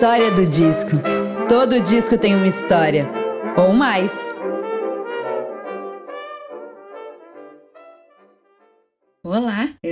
História do disco. Todo disco tem uma história. Ou mais.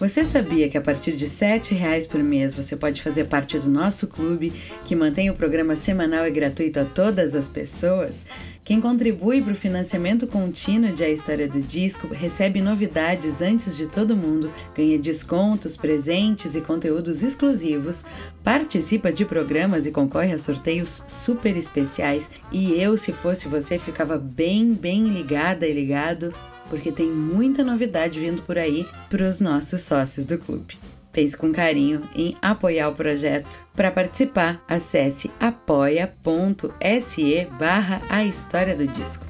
Você sabia que a partir de R$ reais por mês você pode fazer parte do nosso clube, que mantém o programa semanal e gratuito a todas as pessoas? Quem contribui para o financiamento contínuo de A História do Disco recebe novidades antes de todo mundo, ganha descontos, presentes e conteúdos exclusivos, participa de programas e concorre a sorteios super especiais. E eu, se fosse você, ficava bem, bem ligada e ligado porque tem muita novidade vindo por aí para os nossos sócios do clube. Pense com carinho em apoiar o projeto. Para participar, acesse apoia.se barra a história do disco.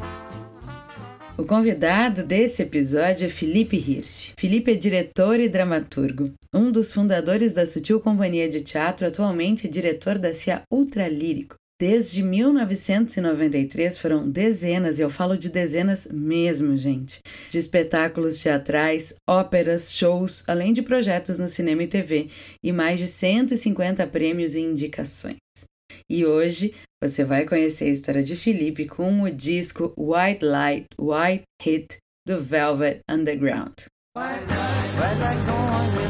O convidado desse episódio é Felipe Hirsch. Felipe é diretor e dramaturgo, um dos fundadores da Sutil Companhia de Teatro, atualmente diretor da CIA Ultralírico, Desde 1993 foram dezenas, e eu falo de dezenas mesmo, gente, de espetáculos teatrais, óperas, shows, além de projetos no cinema e TV, e mais de 150 prêmios e indicações. E hoje você vai conhecer a história de Felipe com o disco White Light, White Hit do Velvet Underground. White light, white light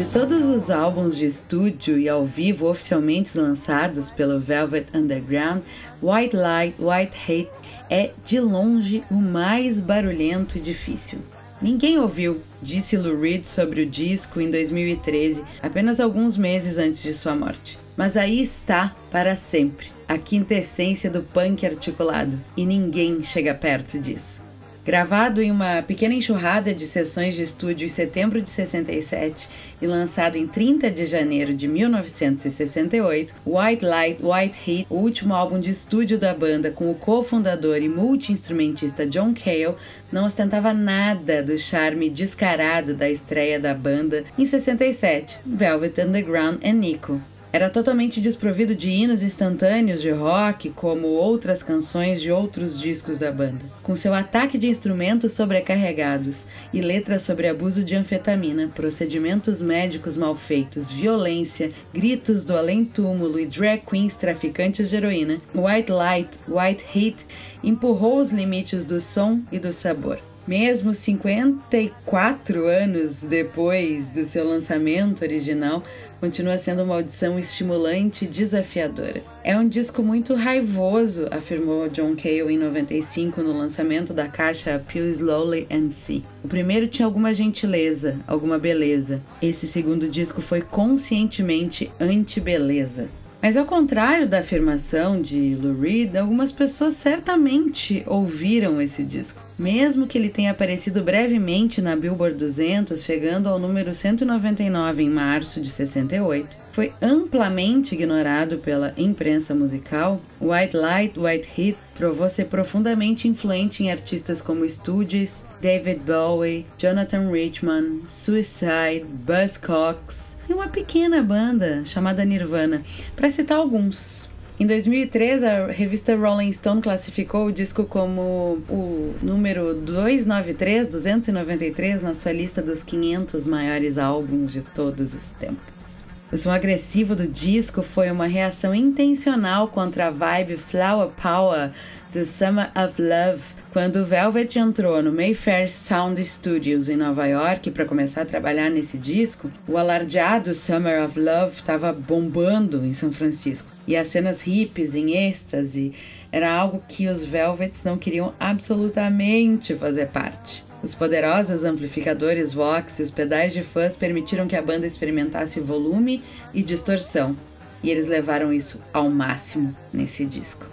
de todos os álbuns de estúdio e ao vivo oficialmente lançados pelo Velvet Underground, White Light, White Hate é de longe o mais barulhento e difícil. Ninguém ouviu, disse Lou Reed sobre o disco em 2013, apenas alguns meses antes de sua morte. Mas aí está, para sempre, a quintessência do punk articulado, e ninguém chega perto disso. Gravado em uma pequena enxurrada de sessões de estúdio em setembro de 67 e lançado em 30 de janeiro de 1968, White Light, White Heat, o último álbum de estúdio da banda com o cofundador e multi-instrumentista John Cale, não ostentava nada do charme descarado da estreia da banda em 67, Velvet Underground e Nico. Era totalmente desprovido de hinos instantâneos de rock, como outras canções de outros discos da banda. Com seu ataque de instrumentos sobrecarregados e letras sobre abuso de anfetamina, procedimentos médicos mal feitos, violência, gritos do além-túmulo e drag queens traficantes de heroína, White Light, White Heat empurrou os limites do som e do sabor. Mesmo 54 anos depois do seu lançamento original, continua sendo uma audição estimulante e desafiadora. É um disco muito raivoso, afirmou John Cale em 95 no lançamento da caixa Peel Slowly and See. O primeiro tinha alguma gentileza, alguma beleza. Esse segundo disco foi conscientemente anti-beleza. Mas ao contrário da afirmação de Lou Reed, algumas pessoas certamente ouviram esse disco. Mesmo que ele tenha aparecido brevemente na Billboard 200, chegando ao número 199 em março de 68, foi amplamente ignorado pela imprensa musical, White Light, White Heat provou ser profundamente influente em artistas como Stooges, David Bowie, Jonathan Richman, Suicide, Buzzcocks, e uma pequena banda chamada Nirvana, para citar alguns. Em 2003, a revista Rolling Stone classificou o disco como o número 293, 293 na sua lista dos 500 maiores álbuns de todos os tempos. O som agressivo do disco foi uma reação intencional contra a vibe Flower Power do Summer of Love, quando Velvet entrou no Mayfair Sound Studios em Nova York para começar a trabalhar nesse disco, o alardeado Summer of Love estava bombando em São Francisco. E as cenas hippies em êxtase era algo que os Velvets não queriam absolutamente fazer parte. Os poderosos amplificadores Vox e os pedais de fãs permitiram que a banda experimentasse volume e distorção, e eles levaram isso ao máximo nesse disco.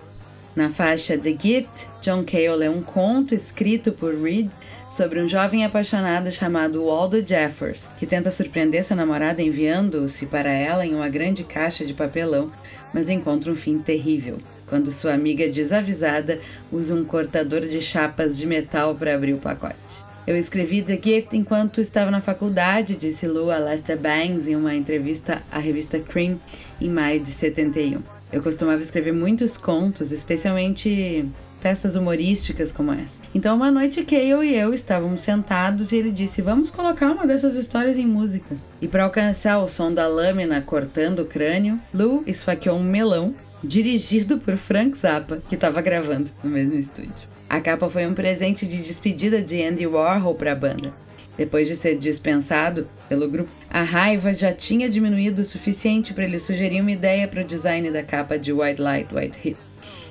Na faixa The Gift, John Cale é um conto escrito por Reed sobre um jovem apaixonado chamado Waldo Jeffers, que tenta surpreender sua namorada enviando-se para ela em uma grande caixa de papelão, mas encontra um fim terrível quando sua amiga desavisada usa um cortador de chapas de metal para abrir o pacote. Eu escrevi The Gift enquanto estava na faculdade, disse Lou a Lester Bangs em uma entrevista à revista Cream em maio de 71. Eu costumava escrever muitos contos, especialmente peças humorísticas como essa. Então, uma noite Cale e eu estávamos sentados e ele disse: Vamos colocar uma dessas histórias em música. E para alcançar o som da lâmina cortando o crânio, Lou esfaqueou um melão dirigido por Frank Zappa, que estava gravando no mesmo estúdio. A capa foi um presente de despedida de Andy Warhol para a banda. Depois de ser dispensado pelo grupo, a raiva já tinha diminuído o suficiente para ele sugerir uma ideia para o design da capa de White Light, White Heat.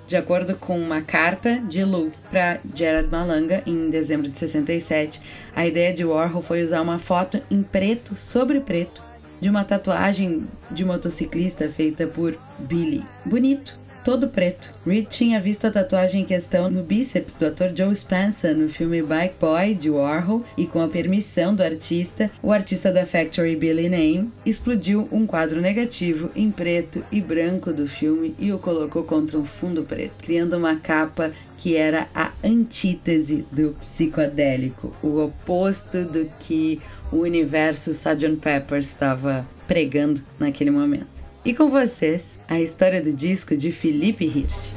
De acordo com uma carta de Lou para Gerard Malanga em dezembro de 67, a ideia de Warhol foi usar uma foto em preto sobre preto de uma tatuagem de motociclista feita por Billy. Bonito, todo preto. Reed tinha visto a tatuagem em questão no bíceps do ator Joe Spencer no filme Bike Boy de Warhol e com a permissão do artista, o artista da Factory Billy Name explodiu um quadro negativo em preto e branco do filme e o colocou contra um fundo preto, criando uma capa que era a antítese do psicodélico, o oposto do que o universo Sgt. Pepper estava pregando naquele momento. E com vocês, a história do disco de Felipe Hirsch.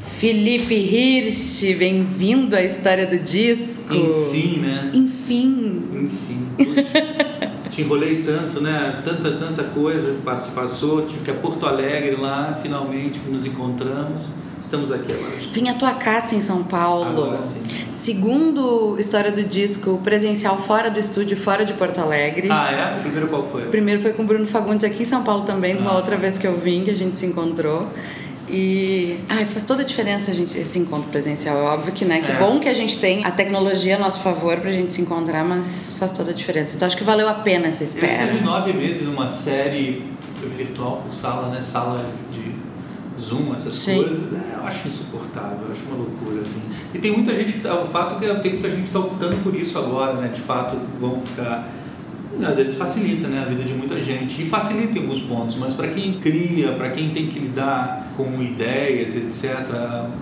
Felipe Hirsch, bem-vindo à história do disco. Enfim, né? Enfim. Enfim. Enrolei tanto, né? Tanta, tanta coisa passou. Tive que ir a Porto Alegre lá, finalmente nos encontramos. Estamos aqui agora. Vim à tua casa em São Paulo. Agora sim. Segundo história do disco, presencial fora do estúdio, fora de Porto Alegre. Ah, é? O primeiro qual foi? O primeiro foi com o Bruno Fagundes aqui em São Paulo também, ah. uma outra vez que eu vim, que a gente se encontrou. E ai, faz toda a diferença a gente esse encontro presencial. É óbvio que, né? Que é. bom que a gente tem a tecnologia a nosso favor pra gente se encontrar, mas faz toda a diferença. Então acho que valeu a pena essa espera. Eu tive nove meses numa série virtual por sala, né? Sala de Zoom, essas Sim. coisas, né? eu acho insuportável, eu acho uma loucura, assim. E tem muita gente que tá, o fato é que tem muita gente que está optando por isso agora, né? De fato, vão ficar às vezes facilita né, a vida de muita gente e facilita em alguns pontos, mas para quem cria, para quem tem que lidar com ideias, etc.,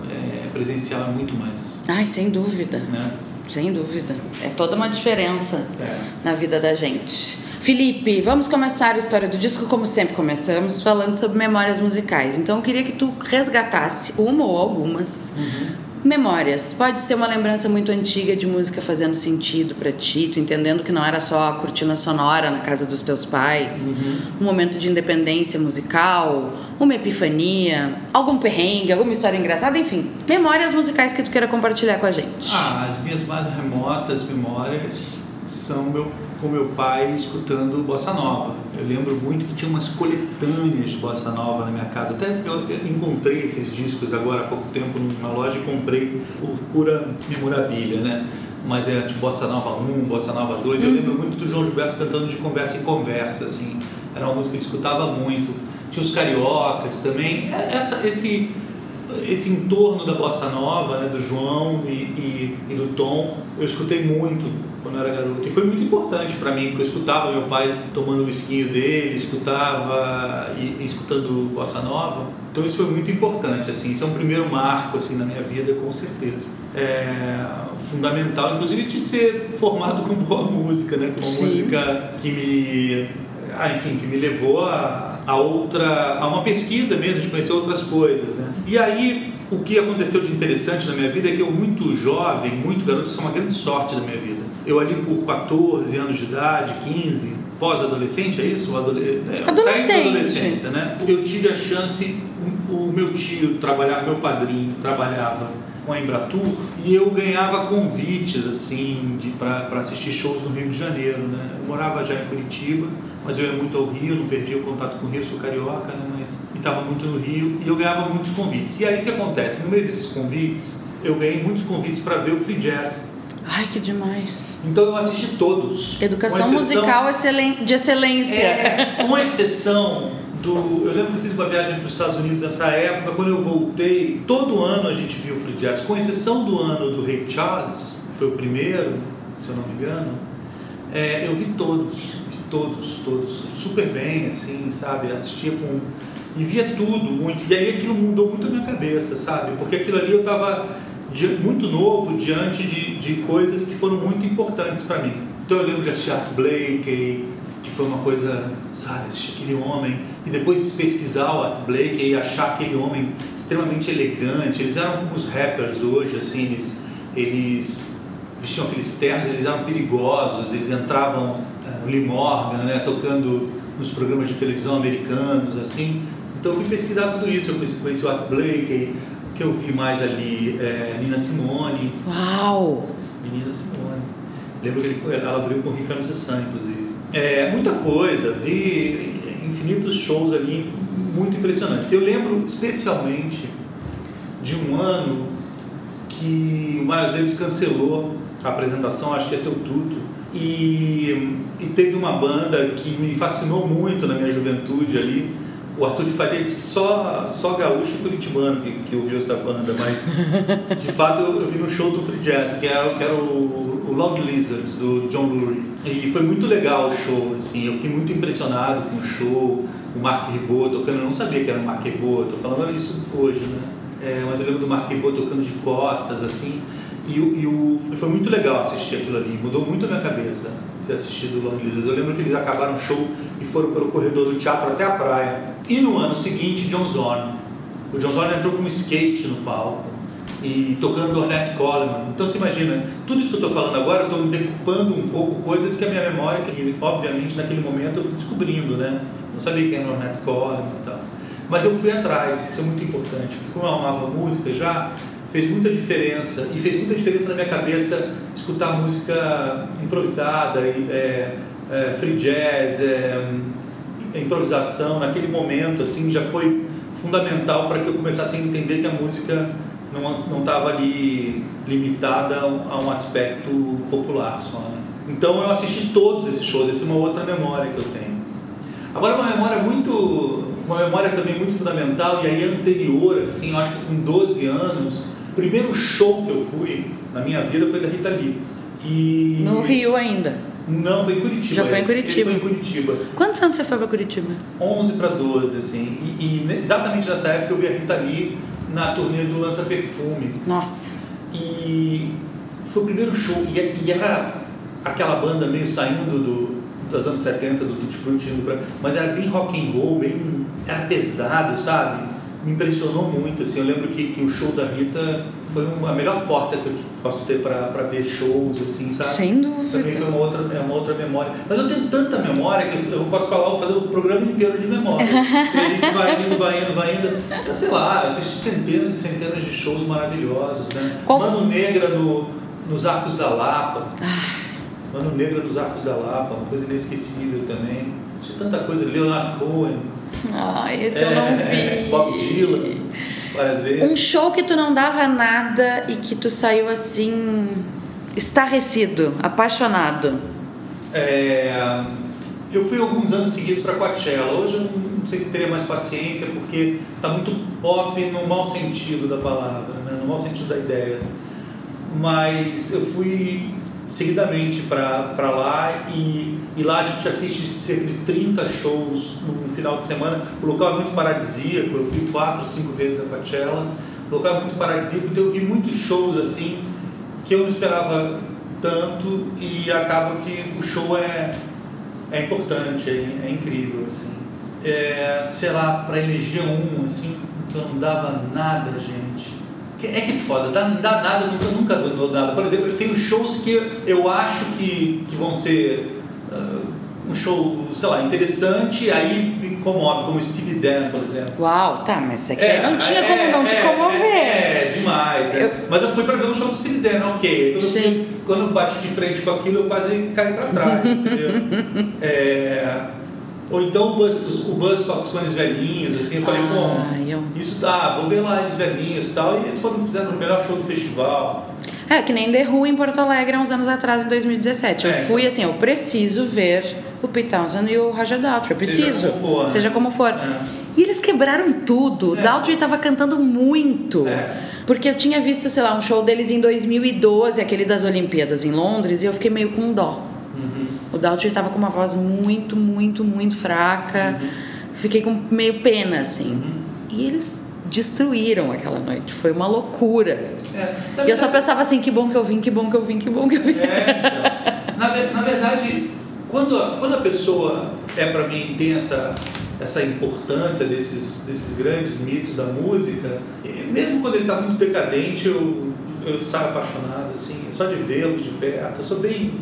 é, presencial é muito mais. Ai, sem dúvida. Né? Sem dúvida. É toda uma diferença é. na vida da gente. Felipe, vamos começar a história do disco como sempre começamos, falando sobre memórias musicais. Então eu queria que tu resgatasse uma ou algumas uhum. Memórias. Pode ser uma lembrança muito antiga de música fazendo sentido para ti, tu entendendo que não era só a cortina sonora na casa dos teus pais, uhum. um momento de independência musical, uma epifania, algum perrengue, alguma história engraçada, enfim, memórias musicais que tu queira compartilhar com a gente. Ah, as minhas mais remotas memórias são meu com meu pai escutando bossa nova. Eu lembro muito que tinha umas coletâneas de bossa nova na minha casa. Até eu encontrei esses discos agora há pouco tempo numa loja e comprei por pura memorabilia, né? Mas é tipo Bossa Nova 1, Bossa Nova 2. Eu lembro muito do João Gilberto cantando de conversa em conversa, assim. Era uma música que eu escutava muito. Tinha os cariocas também. É, essa, esse esse entorno da bossa nova, né, do João e, e, e, do Tom, eu escutei muito quando eu era garoto. E foi muito importante para mim, porque eu escutava meu pai tomando o esquinho dele, escutava e, e, escutando bossa nova. Então isso foi muito importante, assim, isso é um primeiro marco assim na minha vida, com certeza. É fundamental, inclusive, de ser formado com boa música, né, com uma Sim. música que me, ah, enfim, que me levou a a outra, a uma pesquisa mesmo, de conhecer outras coisas, né? E aí, o que aconteceu de interessante na minha vida é que eu, muito jovem, muito garoto, isso é uma grande sorte da minha vida. Eu ali por 14 anos de idade, 15, pós-adolescente, é isso? Adole... É, Adolescente. da adolescência, né? Eu tive a chance, o meu tio trabalhava, meu padrinho trabalhava com a Embratur e eu ganhava convites assim para assistir shows no Rio de Janeiro, né? Eu morava já em Curitiba mas eu ia muito ao Rio, não perdi o contato com o Rio, sou carioca, né? mas estava muito no Rio e eu ganhava muitos convites. E aí o que acontece? No meio desses convites, eu ganhei muitos convites para ver o free jazz. Ai, que demais. Então eu assisti todos. Educação exceção, musical de excelência. É, com exceção do. Eu lembro que eu fiz uma viagem para os Estados Unidos nessa época, quando eu voltei, todo ano a gente viu o free jazz, com exceção do ano do Ray Charles, que foi o primeiro, se eu não me engano, é, eu vi todos, vi todos, todos, super bem, assim, sabe? Assistia com. E via tudo muito. E aí aquilo mudou muito a minha cabeça, sabe? Porque aquilo ali eu estava muito novo diante de, de coisas que foram muito importantes para mim. Então eu lembro de assistir Art Blakey, que foi uma coisa, sabe, assistir aquele homem, e depois pesquisar o Art Blakey e achar aquele homem extremamente elegante. Eles eram como os rappers hoje, assim, eles, eles vestiam aqueles ternos, eles eram perigosos, eles entravam, uh, Lee Morgan, né, tocando nos programas de televisão americanos, assim. Então eu fui pesquisar tudo isso, eu conheci, conheci o Art Blakey, que eu vi mais ali, é, Nina Simone. Uau! Menina Simone. Lembro que ele, ela abriu com o Ricardo Sessan, inclusive. É, muita coisa, vi infinitos shows ali muito impressionantes. Eu lembro especialmente de um ano que o Miles Davis cancelou a apresentação, acho que é seu tudo, e, e teve uma banda que me fascinou muito na minha juventude ali, o Arthur de Faria disse que só, só gaúcho e curitibano que, que ouviu essa banda, mas de fato eu, eu vi no show do Free Jazz, que era, que era o, o Long Lizards, do John Lurie. E foi muito legal o show, assim, eu fiquei muito impressionado com o show, o Mark Ribot tocando, eu não sabia que era o Mark Ribot, estou falando isso hoje, né? É, mas eu lembro do Mark Ribot tocando de costas, assim, e, e o, foi muito legal assistir aquilo ali, mudou muito a minha cabeça ter assistido Long Lizards. Eu lembro que eles acabaram o show e foram pelo corredor do teatro até a praia. E no ano seguinte, John Zorn. O John Zorn entrou com um skate no palco e tocando Ornette Coleman. Então você imagina, tudo isso que eu estou falando agora, eu estou decupando um pouco coisas que a minha memória, que obviamente naquele momento eu fui descobrindo, né? Não sabia quem era Ornette Coleman e tal. Mas eu fui atrás, isso é muito importante, porque como eu amava música já, fez muita diferença e fez muita diferença na minha cabeça escutar música improvisada é, é, free jazz é, improvisação naquele momento assim já foi fundamental para que eu começasse a entender que a música não não estava ali limitada a um aspecto popular só né? então eu assisti todos esses shows essa é uma outra memória que eu tenho agora uma memória muito uma memória também muito fundamental e aí anterior assim eu acho que com 12 anos primeiro show que eu fui na minha vida foi da Rita Lee. E... No Rio ainda? Não, foi em Curitiba. Já foi em Curitiba? Esse foi em Curitiba. Quantos anos você foi para Curitiba? 11 para 12, assim. E, e, exatamente nessa época eu vi a Rita Lee na turnê do Lança Perfume. Nossa. E foi o primeiro show. E, e era aquela banda meio saindo do, dos anos 70, do Tutti Frutti, indo pra, mas era bem rock and roll, bem, era pesado, sabe? Me impressionou muito. Assim, eu lembro que, que o show da Rita foi uma, a melhor porta que eu posso ter para ver shows, assim, sabe? Sem dúvida. Também foi uma outra, é uma outra memória. Mas eu tenho tanta memória que eu, posso falar, vou fazer o programa inteiro de memória. a gente vai indo, vai indo, vai indo. Sei lá, eu assisti centenas e centenas de shows maravilhosos, né? Qual... Mano Negra no, nos Arcos da Lapa. Mano Negra nos Arcos da Lapa, uma coisa inesquecível também. Assisti tanta coisa. Leonard Cohen. Ah, esse é, eu não é, vi. Bob Dylan, várias vezes. Um show que tu não dava nada e que tu saiu assim, estarrecido, apaixonado. É, eu fui alguns anos seguidos para Coachella. Hoje eu não sei se teria mais paciência, porque tá muito pop no mau sentido da palavra, né? no mau sentido da ideia. Mas eu fui seguidamente para lá e, e lá a gente assiste cerca de 30 shows no final de semana. O local é muito paradisíaco, eu fui quatro, cinco vezes a Coachella. O local é muito paradisíaco, então eu vi muitos shows assim que eu não esperava tanto e acaba que o show é, é importante, é, é incrível assim. É, sei lá, para eleger um assim que eu não dava nada, gente é que foda, dá, dá nada, nunca, nunca dou nada. Por exemplo, eu tenho shows que eu acho que, que vão ser uh, um show, sei lá, interessante, aí me comove, como Steve Dan, por exemplo. Uau, tá, mas isso aqui é, não tinha como é, não te comover. É, é demais. Né? Eu... Mas eu fui pra ver um show do Steve Dan, ok. Quando, Sim. Eu, quando eu bati de frente com aquilo, eu quase caí pra trás, entendeu? É. Ou então o bus, o bus com os velhinhos, assim, eu falei, ah, bom, eu... isso dá, vou ver lá eles velhinhos e tal, e eles foram fizeram o melhor show do festival. É, que nem The Who em Porto Alegre há uns anos atrás, em 2017. Eu é. fui assim, eu preciso ver o Pete Townsend e o Roger Daltrey. Eu preciso. Seja como for. né? Seja como for. É. E eles quebraram tudo. O É. Daltrey tava cantando muito. É. Porque eu tinha visto, sei lá, um show deles em 2012, aquele das Olimpíadas em Londres, e eu fiquei meio com dó. Uhum. O Daltrey tava com uma voz muito, muito, muito fraca. Fiquei com meio pena, assim. Uhum. E eles destruíram aquela noite. Foi uma loucura. É, E eu só pensava assim, que bom que eu vim, que bom que eu vim, que bom que eu vim. É, então, na, na verdade, quando a, quando a pessoa é para mim tem essa essa importância desses desses grandes mitos da música, mesmo quando ele está muito decadente, eu eu saio apaixonado assim, só de vê-los de perto. Eu sou bem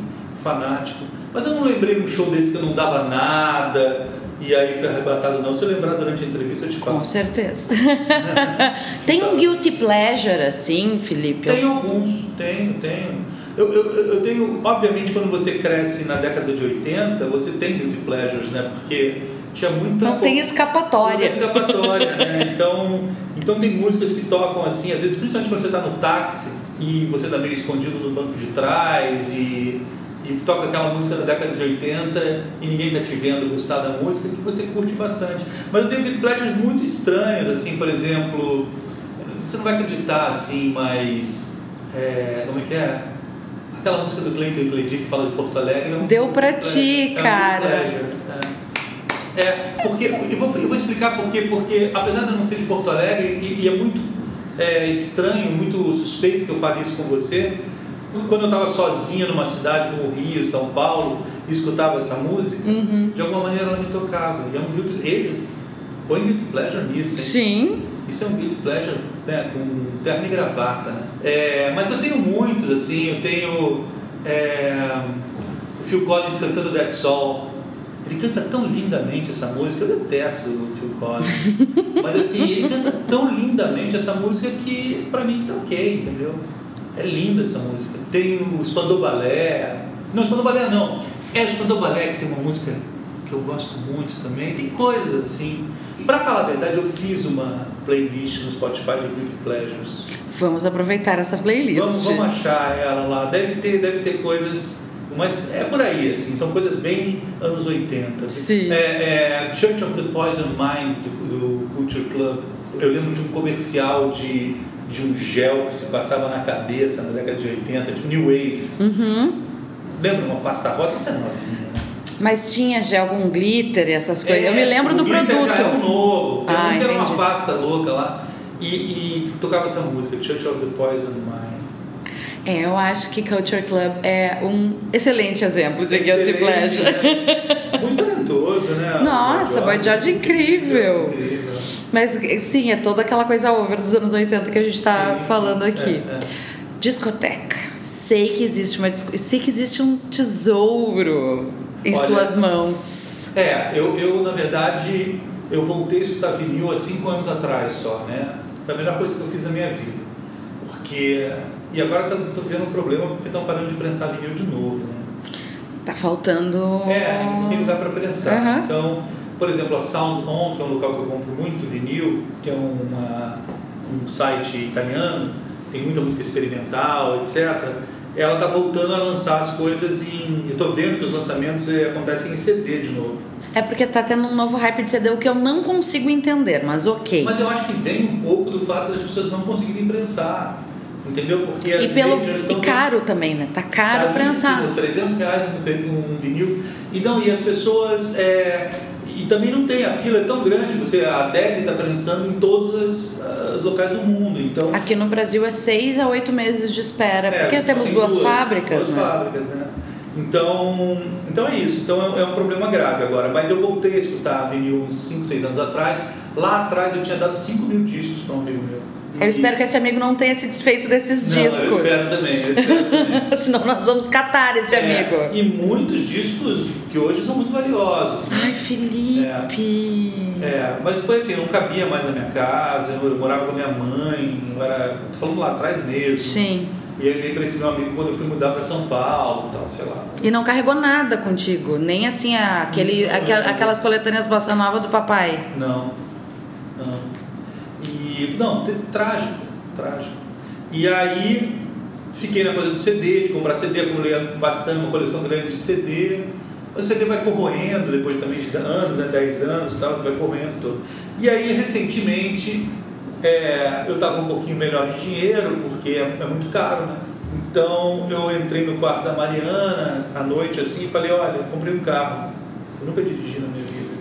fanático, mas eu não lembrei um show desse que eu não dava nada e aí foi arrebatado não. Se eu lembrar durante a entrevista eu te falo. Com certeza. Tem um guilty pleasure, assim, Felipe? Tenho alguns, tenho, tenho. Eu, eu, eu tenho, obviamente, quando você cresce na década de 80, você tem guilty pleasures, né? Porque tinha muita. Não tem Não escapatória. tem escapatória, né? Então, então tem músicas que tocam assim, às vezes, principalmente quando você está no táxi e você está meio escondido no banco de trás e, e toca aquela música da década de 80 e ninguém está te vendo gostar da música, que você curte bastante. Mas eu tenho guilty muito estranhos, assim, por exemplo, você não vai acreditar assim, mas. é, como é que é? Aquela música do Cleiton e que fala de Porto Alegre. é um Deu pra ti, é cara. é. É, porque eu vou, eu vou explicar por quê. Porque apesar de eu não ser de Porto Alegre, e, e é muito é, estranho, muito suspeito que eu fale isso com você, quando eu estava sozinha numa cidade como Rio, São Paulo, e escutava essa música, Uhum. de alguma maneira ela me tocava. E é um guilty, ele põe guilty pleasure nisso, hein? Sim. Isso é um guilty pleasure né, com terno e gravata, né? É, mas eu tenho muitos, assim, eu tenho é, o Phil Collins cantando That's All. Ele canta tão lindamente essa música, eu detesto o Phil Collins. mas assim, ele canta tão lindamente essa música que pra mim tá ok, entendeu? É linda essa música. Tem o Spandau Ballet. Não, Spandau Ballet não. É o Spandau Ballet que tem uma música que eu gosto muito também. Tem coisas assim. E pra falar a verdade, eu fiz uma playlist no Spotify de Guilty Pleasures. Vamos aproveitar essa playlist. Vamos, vamos achar ela lá. Deve ter, deve ter coisas. Mas é por aí, assim, são coisas bem anos 80. Sim. É, é Church of the Poison Mind do, do Culture Club. Eu lembro de um comercial de, de um gel que se passava na cabeça na década de 80, tipo New Wave. Uhum. Lembra uma pasta rosa? Isso é novinha, né? Mas tinha já algum glitter e essas coisas. eu É, me lembro o do produto. Era um novo. Ah, era uma pasta louca lá. E, e tocava essa música, Church of the Poison Mind. É, eu acho que Culture Club é um excelente exemplo de guilty Excelente, pleasure. né? Muito talentoso, né? Nossa, Boy George é incrível. Incrível. Mas sim, é toda aquela coisa over dos anos 80 que a gente tá Sim, falando sim. aqui. É, é. Discoteca. Sei que existe uma sei que existe um tesouro em Olha- suas mãos. É, eu, eu na verdade, eu voltei a escutar vinil há cinco anos atrás só, né? Foi a melhor coisa que eu fiz na minha vida. Porque. E agora tô vendo um problema porque estão parando de prensar vinil de novo, né? Tá faltando. É, não tem lugar para prensar. Aham. Então, por exemplo, a Sound On, que é um local que eu compro muito vinil, que é uma, um site italiano, tem muita música experimental, etc. Ela está voltando a lançar as coisas em. Eu estou vendo que os lançamentos eh, acontecem em CD de novo. É porque tá tendo um novo hype de CD, o que eu não consigo entender, mas ok. Mas eu acho que vem um pouco do fato das pessoas não conseguirem prensar. Entendeu? Porque E, pelo, e caro também, né? Tá caro prensar. Caríssimo, 300 reais um, um vinil. E não, e as pessoas. é, e também não tem, a fila é tão grande, você, a DEG está prensando em todos os, os locais do mundo. Então, Aqui no Brasil é seis a oito meses de espera, é, porque temos tem duas, fábricas, duas né? fábricas, né? Então, então é isso. Então é, é um problema grave agora. Mas eu voltei a escutar vinil uns 5, 6 anos atrás. Lá atrás eu tinha dado 5 mil discos para um amigo meu. Eu espero que esse amigo não tenha se desfeito desses Não, discos. Eu espero também, eu espero também. Senão nós vamos catar esse É, amigo. E muitos discos que hoje são muito valiosos. né? Ai, Felipe. É, mas foi assim, eu não cabia mais na minha casa, eu, morava com a minha mãe, eu era. tô falando lá atrás mesmo. Sim. E aí eu dei pra esse meu amigo quando eu fui mudar pra São Paulo e tal, sei lá. E não carregou nada contigo, nem assim aquele, aquel- aquelas coletâneas bossa nova do papai. Não. Não. Não, trágico, trágico. E aí fiquei na coisa do CD, de comprar CD, acumulei bastante, uma coleção grande de CD. o CD vai corroendo depois também de anos, né, 10 anos tal, você vai corroendo todo. E aí, recentemente, é, eu estava um pouquinho melhor de dinheiro, porque é, é, muito caro, né? Então eu entrei no quarto da Mariana à noite assim e falei, olha, comprei um carro. Eu nunca dirigi na minha vida.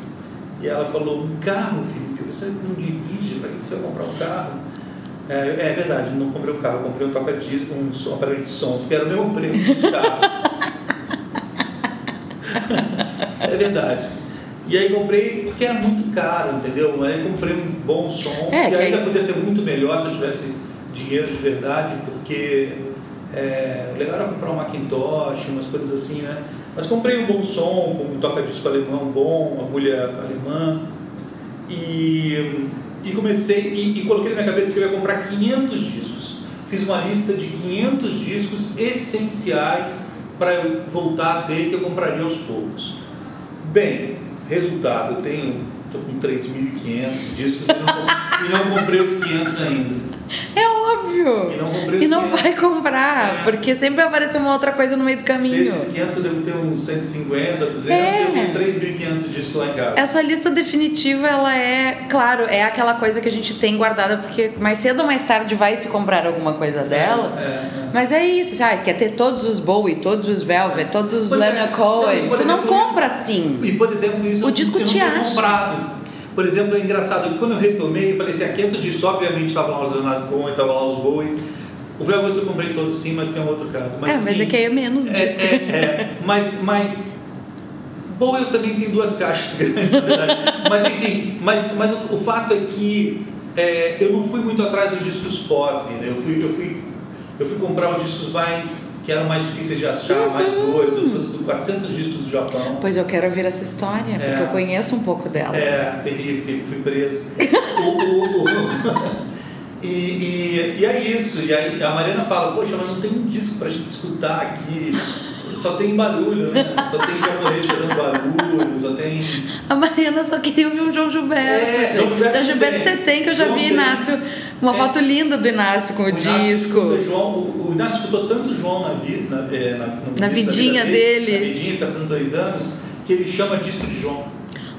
E ela falou, um carro, Você não dirige, para que você vai comprar um carro? É, é verdade, não comprei um carro, comprei um toca-disco, um, um aparelho de som, que era o mesmo preço do carro. é verdade. E aí comprei porque era muito caro, entendeu? Aí comprei um bom som, é, que, que ainda aí... poderia ser muito melhor se eu tivesse dinheiro de verdade, porque é, o legal era comprar um Macintosh, umas coisas assim, né? Mas comprei um bom som, um toca-disco alemão bom, agulha alemã, e, e comecei, e, e coloquei na minha cabeça que eu ia comprar 500 discos. Fiz uma lista de 500 discos essenciais para eu voltar a ter, que eu compraria aos poucos. Bem, resultado, eu tenho, estou com 3.500 discos e não, e não comprei os 500 ainda. É óbvio. E não comprei E não vai comprar, é. porque sempre aparece uma outra coisa no meio do caminho. Desses 500 eu devo ter uns 150, 200 é. eu tenho 3.500 discos lá em casa. Essa lista definitiva, ela é, claro, é aquela coisa que a gente tem guardada, porque mais cedo ou mais tarde vai se comprar alguma coisa dela. É, é, é. mas é isso, ah, quer ter todos os Bowie, todos os Velvet, todos os Leonard Cohen. Não, tu não compra isso, assim. E por exemplo, isso o disco eu te acha. comprado. Por exemplo, é engraçado que quando eu retomei, eu falei assim, a 500 discos, obviamente estava lá os Leonardo Cohen, estava lá os Bowie. O Velvet eu comprei todos sim, mas que é um outro caso. Mas, é, mas assim, é que aí é menos disco. É, é, é, mas, mas Bowie eu também tenho duas caixas grandes, na verdade. mas enfim, mas, mas o, o fato é que é, eu não fui muito atrás dos discos pop, né? Eu fui, eu fui, eu fui comprar os discos mais que eram mais difíceis de achar, uhum. mais doidos. Eu trouxe 400 discos do Japão. Pois eu quero ouvir essa história, é, porque eu conheço um pouco dela. É, terrível, fui, fui preso. e, e, e, é isso. E aí a Mariana fala, poxa, mas não tem um disco pra gente escutar aqui. Só tem barulho, né? Só tem japonês fazendo barulho, só tem. A Mariana só queria ouvir o João Gilberto. É, João Gilberto, Gilberto você tem, que eu já João vi Inácio. Uma é. foto linda do Inácio com o, o disco. João, o, o Inácio escutou tanto João na, vi, na, é, na, na vidinha dele. Na vidinha, que está fazendo dois anos, que ele chama disco de João.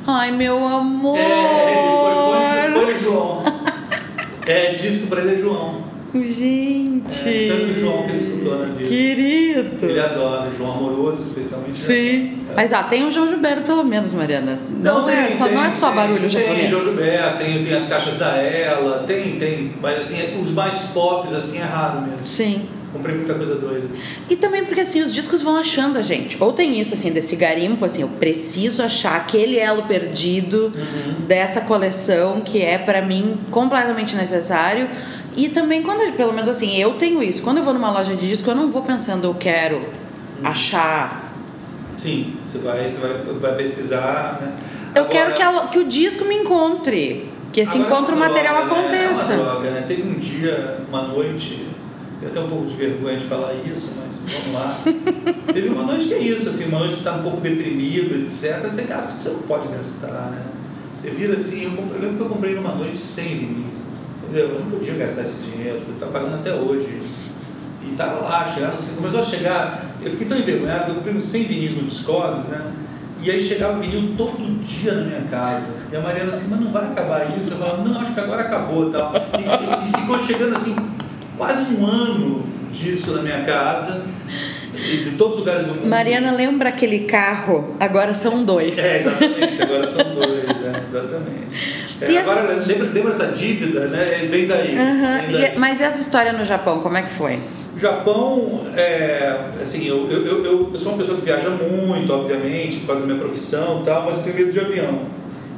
Ai, meu amor! É, ele foi, põe, João. é, disco para ele é João. Gente! É, tanto o João que ele escutou na vida. Querido! Ele adora, João Amoroso, especialmente. Sim. É. Mas ah, tem o João Gilberto, pelo menos, Mariana. Não, não, é, tem, só, tem, não é só barulho tem, japonês. Tem João Gilberto, tem, tem as caixas da Ela, tem, tem. Mas assim, os mais pops, assim, é raro mesmo. Sim. Comprei muita coisa doida. E também porque assim, os discos vão achando a gente. Ou tem isso, assim, desse garimpo, assim, eu preciso achar aquele elo perdido uhum. dessa coleção que é para mim completamente necessário e também, quando, pelo menos assim, eu tenho isso. Quando eu vou numa loja de disco, eu não vou pensando, eu quero achar. Sim, você vai, você vai, vai pesquisar, né? Eu Agora, quero que, a, que o disco me encontre. Que esse encontro é material droga, aconteça. Né? É droga, né? Teve um dia, uma noite, eu tenho até um pouco de vergonha de falar isso, mas vamos lá. Teve uma noite que é isso, assim, uma noite que está um pouco deprimido, etc. Você gasta o que você não pode gastar, né? Você vira assim, eu, eu lembro que eu comprei numa noite sem limite Entendeu? Eu não podia gastar esse dinheiro, eu estava pagando até hoje. E estava lá, chegando, começou a chegar. Eu fiquei tão envergonhado, eu comprei uns 100 vinis no Discogs, né? E aí chegava o vinil todo dia na minha casa. E a Mariana assim, mas não vai acabar isso? Eu falava, não, acho que agora acabou tal. E, e, e ficou chegando assim, quase um ano disso na minha casa. De todos os lugares do mundo. Mariana, lembra aquele carro? Agora são dois. É, exatamente, agora são dois, é, exatamente. É, agora, lembra, lembra essa dívida, né? Vem daí. Uhum. Vem daí. E, mas essa história no Japão, como é que foi? Japão, é, assim, eu, eu, eu, eu, sou uma pessoa que viaja muito, obviamente, por causa da minha profissão e tal, mas eu tenho medo de avião.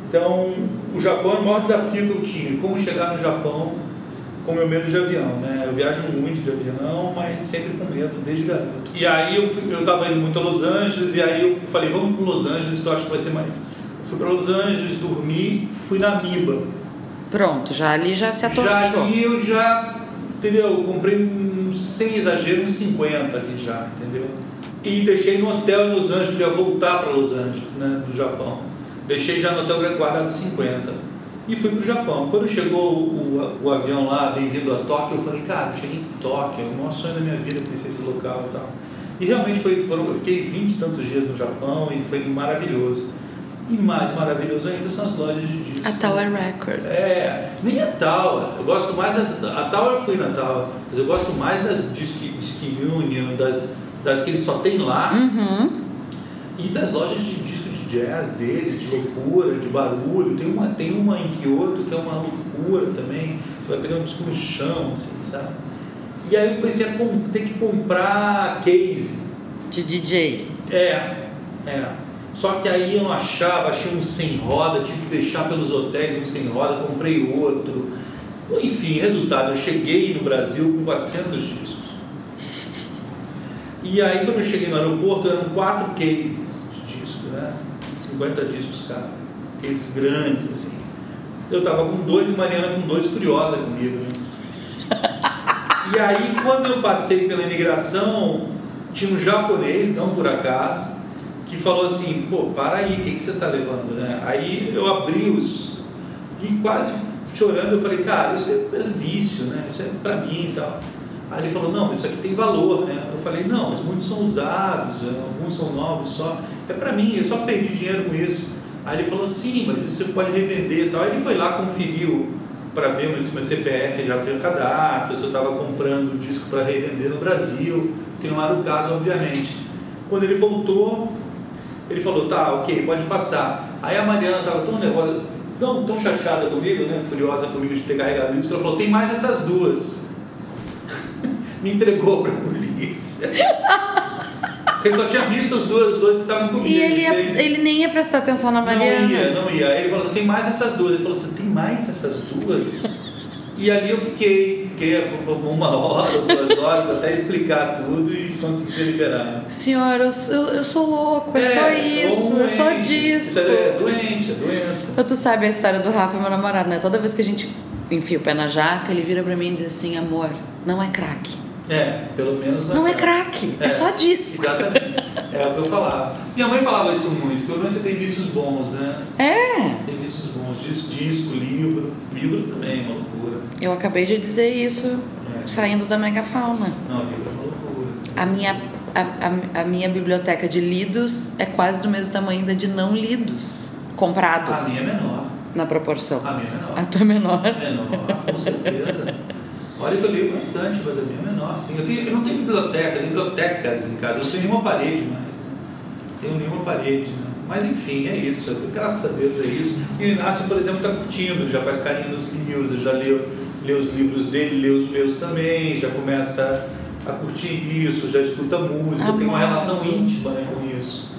Então, o Japão é o maior desafio que eu tinha. Como chegar no Japão com meu medo de avião, né? Eu viajo muito de avião, mas sempre com medo, desde garoto. E aí eu, fui, eu tava indo muito a Los Angeles, e aí eu falei, vamos para Los Angeles, que eu acho que vai ser mais fui para Los Angeles, dormi, fui na Miba. Pronto, já ali já se atochou. Já ali eu já, entendeu? Comprei, um, sem exagero, uns 50 ali já, entendeu? E deixei no hotel em Los Angeles, porque eu ia voltar para Los Angeles, né, do Japão. Deixei já no hotel guardado 50. E fui para o Japão. Quando chegou o, o avião lá, bem-vindo a Tóquio, eu falei, cara, eu cheguei em Tóquio, é o maior sonho da minha vida conhecer esse local e tal. E realmente foi, foram, eu fiquei 20 e tantos dias no Japão e foi maravilhoso. E mais maravilhoso ainda são as lojas de discos. A Tower Records. É, nem a Tower. Eu gosto mais das. A Tower fui na Tower, mas eu gosto mais das Disc, Disc Union, das, das que eles só tem lá. Uhum. E das lojas de disco de jazz deles, de loucura, de barulho. Tem uma, tem uma em Kyoto que é uma loucura também. Você vai pegar um disco no chão, assim, sabe? E aí eu comecei a ter que comprar case. De DJ. É, é. Só que aí eu achava, achei um sem roda, tive que deixar pelos hotéis um sem roda, comprei outro. Enfim, resultado, eu cheguei no Brasil com 400 discos. E aí quando eu cheguei no aeroporto eram quatro cases de disco, né? 50 discos cada. Cases grandes, assim. Eu tava com dois e Mariana com dois furiosa comigo, né? E aí quando eu passei pela imigração, tinha um japonês, não por acaso, que falou assim, pô, para aí, o que, que você está levando, né? Aí eu abri os e quase chorando eu falei, cara, isso é vício, né? Isso é para mim e tal. Aí ele falou, não, mas isso aqui tem valor, né? Eu falei, não, mas muitos são usados, é, alguns são novos só. É para mim, eu só perdi dinheiro com isso. Aí ele falou, sim, mas isso você pode revender e tal. Aí ele foi lá, conferiu para ver se meu CPF já tinha cadastro, se eu estava comprando disco para revender no Brasil, que não era o caso, obviamente. Quando ele voltou, ele falou, tá, ok, pode passar. Aí a Mariana estava tão nervosa, tão, tão chateada comigo, né, furiosa comigo de ter carregado isso, que ela falou, tem mais essas duas. Me entregou para a polícia. Ele só tinha visto os dois, os dois que estavam comigo. E ele, ia, ele nem ia prestar atenção na Mariana. Não ia, não ia. Aí ele falou, tem mais essas duas. Ele falou, você tem mais essas duas? E ali eu fiquei, fiquei por uma hora, duas horas, até explicar tudo e consegui ser liberado. Senhor, eu, eu, eu sou louco, é, só isso, sou é só disso. Isso é doente, é doença. Tu sabe a história do Rafa, meu namorado, né? Toda vez que a gente enfia o pé na jaca, ele vira pra mim e diz assim, amor, não é crack. É, pelo menos Não é crack, é, só disso. Exatamente. É o que eu falava. Minha mãe falava isso muito, pelo menos você tem vícios bons, né? É, Tem vícios bons, disco, disco livro. Livro também é uma loucura. Eu acabei de dizer isso É. saindo da megafauna. Não, livro é uma loucura. A minha, a, a, a minha biblioteca de lidos é quase do mesmo tamanho da de não lidos, comprados A minha é menor. na proporção. A minha é menor. A tua é menor. Menor, com certeza. Olha que eu leio bastante, mas a minha é menor, sim. Eu, tenho, eu não tenho biblioteca, tenho bibliotecas em casa. Eu não tenho nenhuma parede mais, né? Não tenho nenhuma parede, né? Mas enfim, é isso. Graças a Deus é isso. E o Inácio, por exemplo, está curtindo, já faz carinho nos livros, já leu, leu os livros dele, leu os meus também, já começa a curtir isso, já escuta música, tem uma relação íntima né, com isso.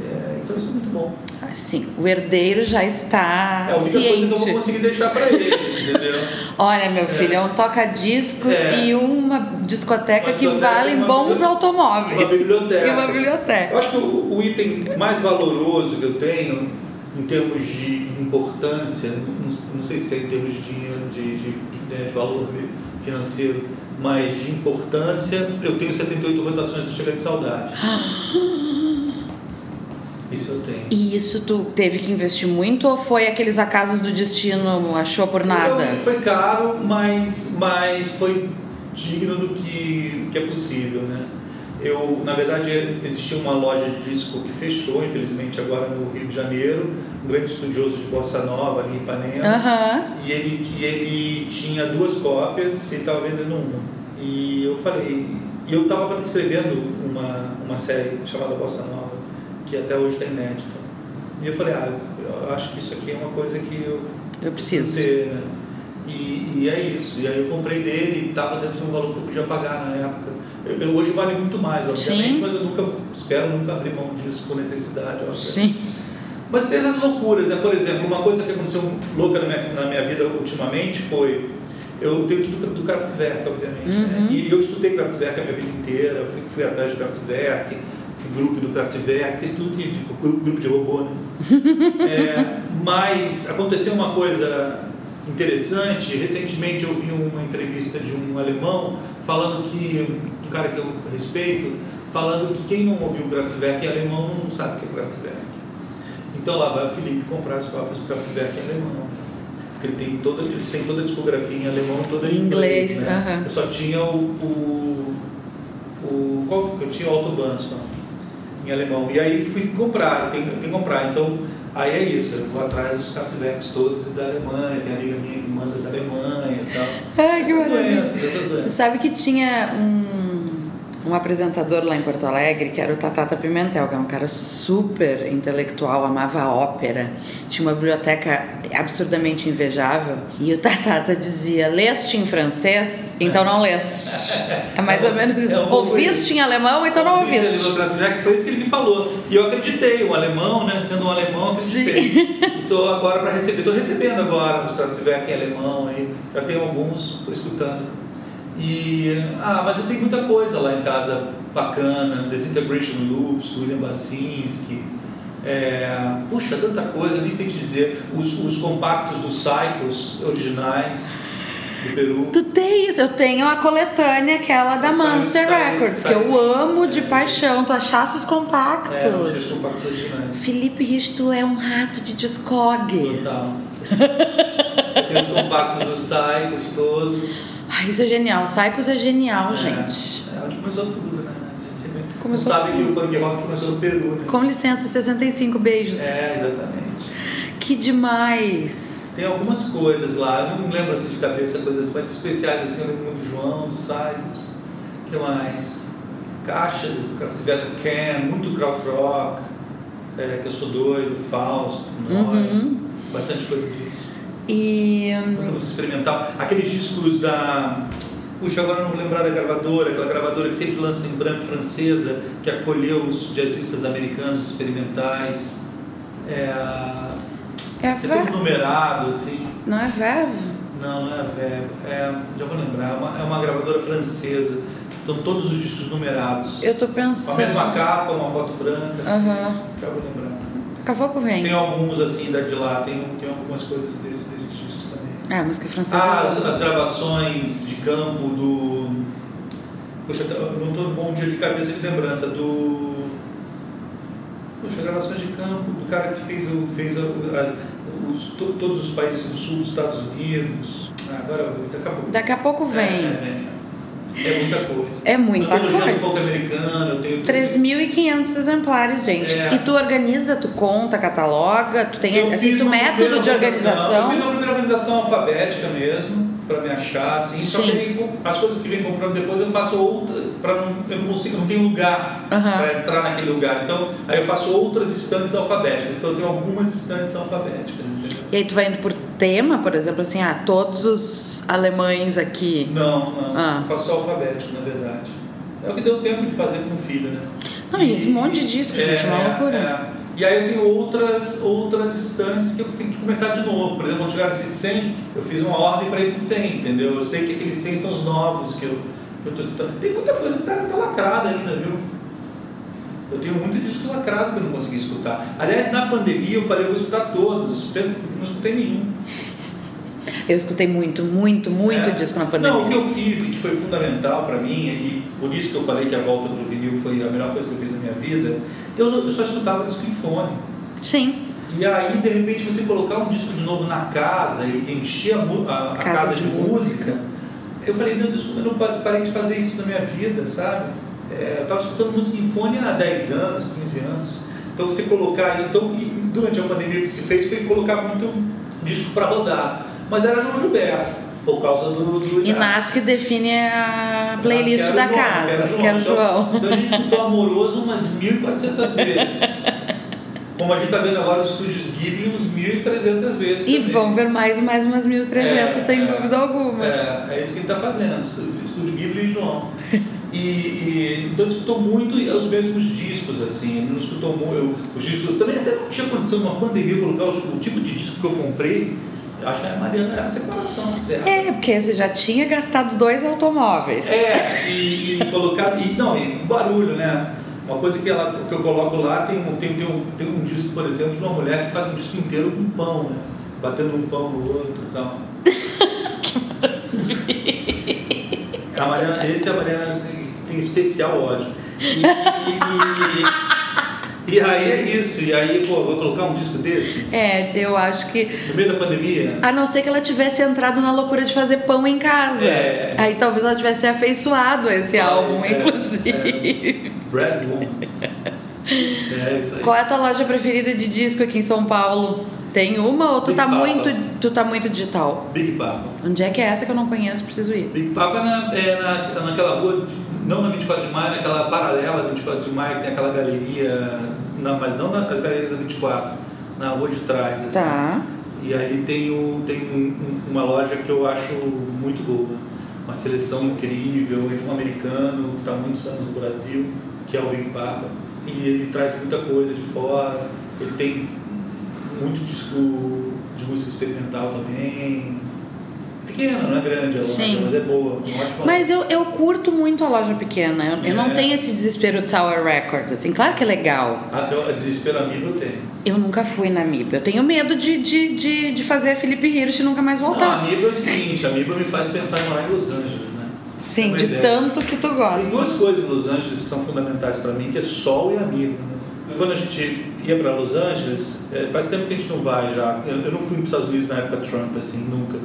É, então isso é muito bom. Ah, Sim, o herdeiro já está É a única coisa que eu vou ciente. conseguir deixar para ele, entendeu? Olha, meu filho, é um toca-disco É. e uma discoteca que discoteca valem e uma bons automóveis. Uma biblioteca. E uma biblioteca. Eu acho que o, o item mais valoroso que eu tenho, em termos de importância, não, não sei se é em termos de dinheiro, de, de, né, de valor financeiro, mas de importância, eu tenho 78 rotações do Chega de Saudade. Isso eu tenho. E isso tu teve que investir muito ou foi aqueles acasos do destino, achou por nada? Realmente Foi caro, mas, mas foi digno do que, que é possível, né? Eu, na verdade, existia uma loja de disco que fechou, infelizmente, agora no Rio de Janeiro, um grande estudioso de bossa nova ali em Ipanema. Aham. E ele, e ele tinha duas cópias e estava vendendo uma. E eu falei, e eu estava escrevendo uma, uma série chamada Bossa Nova, que até hoje está inédita. E eu falei, ah, eu acho que isso aqui é uma coisa que eu Eu preciso. ter, né? E, e é isso. E aí eu comprei dele e estava dentro de um valor que eu podia pagar na época. Eu, eu- hoje vale muito mais, obviamente, Sim. mas eu nunca espero nunca abrir mão disso por necessidade. obviamente. Sim. Mas tem essas loucuras, né? Por exemplo, uma coisa que aconteceu louca na minha, na minha vida ultimamente foi. Eu tenho tudo do Kraftwerk, obviamente. Né? Uhum. E eu estudei Kraftwerk a minha vida inteira, fui, fui atrás de Kraftwerk, fui grupo do Kraftwerk, fiz tudo grupo de robô, né? É, mas aconteceu uma coisa interessante. Recentemente eu vi uma entrevista de um alemão falando que, um cara que eu respeito, falando que quem não ouviu o Kraftwerk em alemão não sabe o que é Kraftwerk. Então lá vai o Felipe comprar as cópias do Kraftwerk em alemão. Porque ele tem toda, eles têm toda a discografia em alemão, toda em inglês. inglês, né? aham. Eu só tinha o, o, o qual que eu tinha o Autobahn só, em alemão. E aí fui comprar, tenho que comprar. Então, aí é isso, eu vou atrás dos Kraftwerks todos da Alemanha, tem amiga minha que manda da Alemanha e tal. Ai, que maravilha. doenças, Tu sabe que tinha um, um apresentador lá em Porto Alegre, que era o Tatata Pimentel, que é um cara super intelectual, amava a ópera, tinha uma biblioteca absurdamente invejável, e o Tatata dizia, leste em francês, então não leste. É mais ou menos isso. É um Ouviste em alemão, então não ouviste. Kraftwerk, foi isso que ele me falou. E eu acreditei, o alemão, né, sendo um alemão, eu acreditei. Estou agora para receber, estou recebendo agora os Kraftwerk em alemão, aí, já tenho alguns, estou escutando. E, ah, mas eu tenho muita coisa lá em casa bacana, Desintegration Loops, William Basinski, é, puxa, tanta coisa, nem sei te dizer. Os, os compactos dos Cycles originais do Peru. Tu tem isso, eu tenho a coletânea, aquela da Sabe- Monster Records, que eu amo de é. paixão, tu achasse os compactos. É, os compactos originais. Felipe Rich, tu é um rato de discogs. Total. Tem os compactos dos Cycles todos. Ai, isso é genial. Psychos é genial, É, gente. É onde começou tudo, né? A gente sempre Começou sabe tudo. que o punk rock começou no Peru, né? Com licença, 65 beijos. É, exatamente. Que demais. Tem algumas coisas lá, eu não lembro assim de cabeça, coisas mais especiais assim, eu lembro do João, dos Cycles. O que mais? Caixas do Kraftwerk do Ken, muito krautrock, é, que eu sou doido, Fausto, Noia, Uhum. bastante coisa disso. E. hum, Muita música experimental. Aqueles discos da. Puxa, agora eu não vou lembrar da gravadora, aquela gravadora que sempre lança em branco francesa, que acolheu os jazzistas americanos experimentais. É, a- É é tudo Verve? numerado, assim. Não é Verve? Não, não é a Verve. É, já vou lembrar, é uma, é uma gravadora francesa. Estão todos os discos numerados. Eu tô Com a pensando. mesma capa, uma foto branca, assim. Aham. Já vou lembrar. Daqui a pouco vem. Tem alguns assim da de lá, tem, tem algumas coisas desse, desses discos também. É, a música francesa. Ah, é as, as gravações de campo do. Poxa, eu não estou bom dia de cabeça de lembrança do. Poxa, gravações de campo do cara que fez, fez a, a- os, to- todos os países do sul dos Estados Unidos. Ah, agora daqui a pouco. Daqui a pouco vem. É, é, é muita coisa. É muita coisa. do folk americano, eu tenho. 3.500 exemplares, gente. É. E tu organiza, tu conta, cataloga, tu tem Eu assim, tu método de Eu organização. fiz uma primeira organização alfabética mesmo, para me achar, assim. Só Sim. que as coisas que vem comprando depois eu faço outra, para não, eu não consigo, não tenho lugar Aham. para entrar naquele lugar. Então, aí eu faço outras estantes alfabéticas. Então, eu tenho algumas estantes alfabéticas, entendeu? E aí tu vai indo por tema, por exemplo, assim, ah, todos os alemães aqui. Não, não. Ah. Faço alfabético, na verdade. É o que deu tempo de fazer com o filho, né? Não, e esse monte de disco, gente, é uma loucura. é. E aí eu tenho outras, outras estantes que eu tenho que começar de novo. Por exemplo, quando chegar esses 100, eu fiz uma ordem para esses 100, entendeu? Eu sei que aqueles 100 são os novos que eu estou escutando. Tem muita coisa que tá, tá lacrada ainda, viu? Eu tenho muito disco lacrado que eu não consegui escutar. Aliás, na pandemia eu falei, eu vou escutar todos. Pensa não escutei nenhum. Eu escutei muito, muito, muito É. disco na pandemia. Não, o que eu fiz que foi fundamental para mim, e por isso que eu falei que a volta pro vinil foi a melhor coisa que eu fiz na minha vida, eu, eu só escutava disco em fone. Sim. E aí, de repente, você colocar um disco de novo na casa e encher a, a- a Casa casa, de de, música. música, eu falei, meu Deus, eu não pa- parei de fazer isso na minha vida, sabe? É, eu estava escutando música em fone há 10 anos, 15 anos. Então, você colocar isso, então, durante a pandemia o que se fez foi colocar muito disco para rodar. Mas era João Gilberto, por causa do, do Inácio que define a playlist da que era o casa, João, que era o Então- João. Então a gente escutou Amoroso umas 1.400 vezes. Como a gente está vendo agora os estúdios Ghibli uns 1.300 vezes. E também. vão ver mais e mais umas 1.300, É, sem é, dúvida alguma. É, é isso que ele está fazendo, Estúdio Ghibli e João. E, e- então ele escutou muito os mesmos discos, assim, ele não escutou muito. Os discos, também até não tinha condição numa pandemia colocar o, o tipo de disco que eu comprei. Eu acho que a Mariana era a separação, certo? É, porque você já tinha gastado dois automóveis. É, e, e colocar. E, não, e barulho, né? Uma coisa que, ela, que eu coloco lá tem, um- tem, tem, um, tem um disco, por exemplo, de uma mulher que faz um disco inteiro com pão, né? Batendo um pão no outro e tal. a Mariana, esse é a Mariana assim, especial ódio. E, e- E aí é isso, e aí, pô, vou colocar um disco desse? É, eu acho que. No meio da pandemia? A não ser que ela tivesse entrado na loucura de fazer pão em casa. É. Aí talvez ela tivesse afeiçoado esse álbum, é, inclusive. É. Brad Woman. É isso aí. Qual é a tua loja preferida de disco aqui em São Paulo? Tem uma ou tu tá muito tu tá muito digital? Big Papa. Onde é que é essa que eu não conheço, preciso ir? Big Papa é, na, é na, naquela rua, não na 24 de maio, naquela paralela da 24 de maio, que tem aquela galeria, não, mas não nas galerias da 24, na rua de trás. Assim. Tá. E ali tem, o, tem um, uma loja que eu acho muito boa. Uma seleção incrível, é de um americano que está há muitos anos no Brasil, que é o Big Papa. E ele traz muita coisa de fora. Ele tem muito disco de música experimental também. Pequena, não é grande a loja, Sim. mas é boa. Mas eu, eu curto muito a loja pequena. Eu, é. eu não é. tenho esse desespero Tower Records, assim. Claro que é legal. A, a desespero Amiba eu tenho. Eu nunca fui na Amiba. Eu tenho medo de, de, de, de fazer a Felipe Hirsch e nunca mais voltar. Não, a Amiba é o seguinte, a Amiba me faz pensar em morar em Los Angeles, né? Sim, de ideia. tanto que tu gosta. Tem duas coisas em Los Angeles que são fundamentais para mim, que é sol e Amiba, né? quando a gente ia para Los Angeles, é, faz tempo que a gente não vai já. Eu, eu não fui para os Estados Unidos na época Trump, assim, nunca.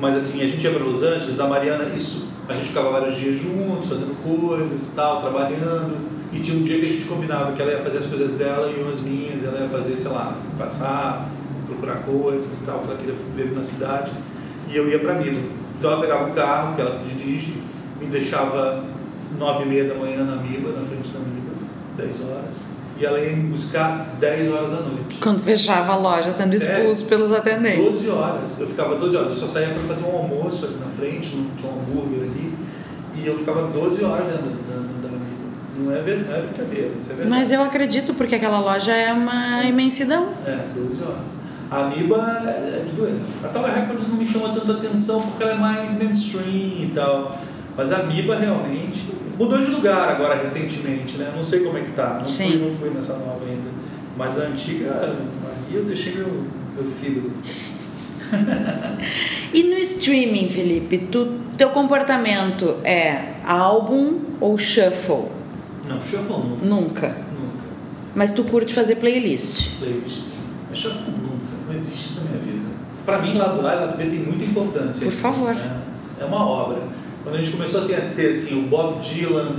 Mas assim, a gente ia para Los Angeles, a Mariana, isso, a gente ficava vários dias juntos, fazendo coisas, tal, trabalhando. E tinha um dia que a gente combinava que ela ia fazer as coisas dela e eu as minhas, ela ia fazer, sei lá, passar, procurar coisas, tal, que ela queria ver na cidade. E eu ia para Milan. Então ela pegava o carro, que ela dirige, me deixava nove e meia da manhã na Miba, na frente da Miba, dez horas e ela ia me buscar 10 horas da noite. Quando fechava a loja, sendo expulso pelos atendentes. 12 horas. Eu ficava 12 horas. Eu só saía para fazer um almoço ali na frente, tinha um hambúrguer ali. E eu ficava 12 horas dentro da, da, não é, não é brincadeira, isso é verdade. Mas eu acredito, porque aquela loja é uma é. imensidão. É, 12 horas. A Amiba é de doer. A Tower Records não me chama tanta atenção porque ela é mais mainstream e tal. Mas a Amiba realmente Mudou de lugar agora recentemente, né? Não sei como é que tá. Não, Sim. Fui, não fui nessa nova ainda. Mas a antiga, ali eu deixei meu, meu fígado. e no streaming, Felipe, tu, teu comportamento é álbum ou shuffle? Não, shuffle nunca. Nunca? Nunca. Mas tu curte fazer playlist? Playlist. Mas shuffle nunca. Não existe na minha vida. Para mim, lado A e lado B tem muita importância. Por favor. Né? É uma obra quando a gente começou assim, a ter assim, o Bob Dylan,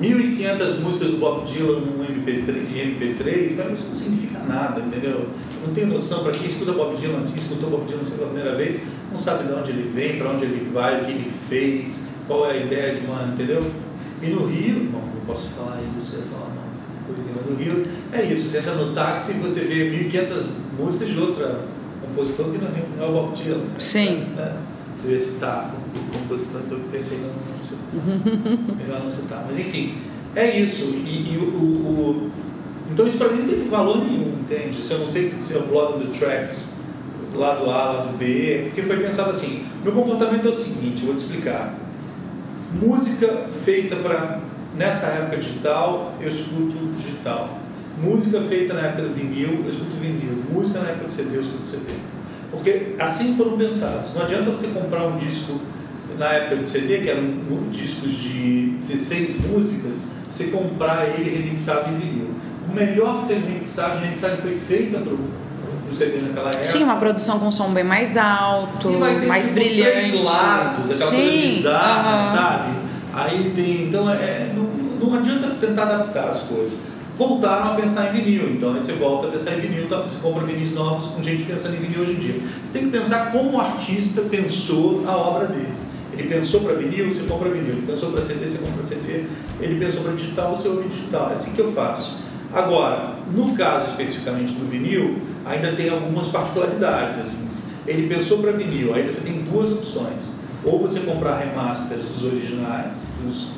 1.500 músicas do Bob Dylan no MP3, em MP3, para mim isso não significa nada, entendeu? Eu não tenho noção, para quem escuta Bob Dylan assim, escutou Bob Dylan assim pela primeira vez, não sabe de onde ele vem, para onde ele vai, o que ele fez, qual é a ideia de uma, entendeu? E no Rio, bom, não posso falar isso, eu ia falar não, coisinha, mas no Rio é isso, você entra no táxi e você vê 1.500 músicas de outra compositor que não é, é o Bob Dylan. Sim. Né? Eu ia citar o compositor, então eu pensei não, não citar. melhor não citar. Mas enfim, é isso. E, e o, o, então isso para mim não tem valor nenhum, entende? Se eu não sei se é o Blood on the Tracks, lado A, lado B, porque foi pensado assim, meu comportamento é o seguinte, vou te explicar. Música feita para nessa época digital, eu escuto digital. Música feita na época do vinil, eu escuto vinil. Música na época do CD, eu escuto CD. Porque assim foram pensados. Não adianta você comprar um disco na época do CD, que eram discos de 16 músicas, você comprar ele remixado em vinil. O melhor que você remixagem, a remixagem foi feita para o CD naquela época. Sim, uma produção com som bem mais alto, mais tipo, brilhante. Três lados, aquela Sim, coisa bizarra, uh -huh. sabe? Aí tem. Então, é, não, não adianta tentar adaptar as coisas voltaram a pensar em vinil. Então aí você volta a pensar em vinil, tá, você compra vinis novos com gente pensando em vinil hoje em dia. Você tem que pensar como o artista pensou a obra dele. Ele pensou para vinil, você compra vinil. Ele pensou para CD, você compra CD. Ele pensou para digital, você ouve digital. É assim que eu faço. Agora, no caso especificamente do vinil, ainda tem algumas particularidades. Assim. Ele pensou para vinil, aí você tem duas opções. Ou você comprar remasters dos originais, dos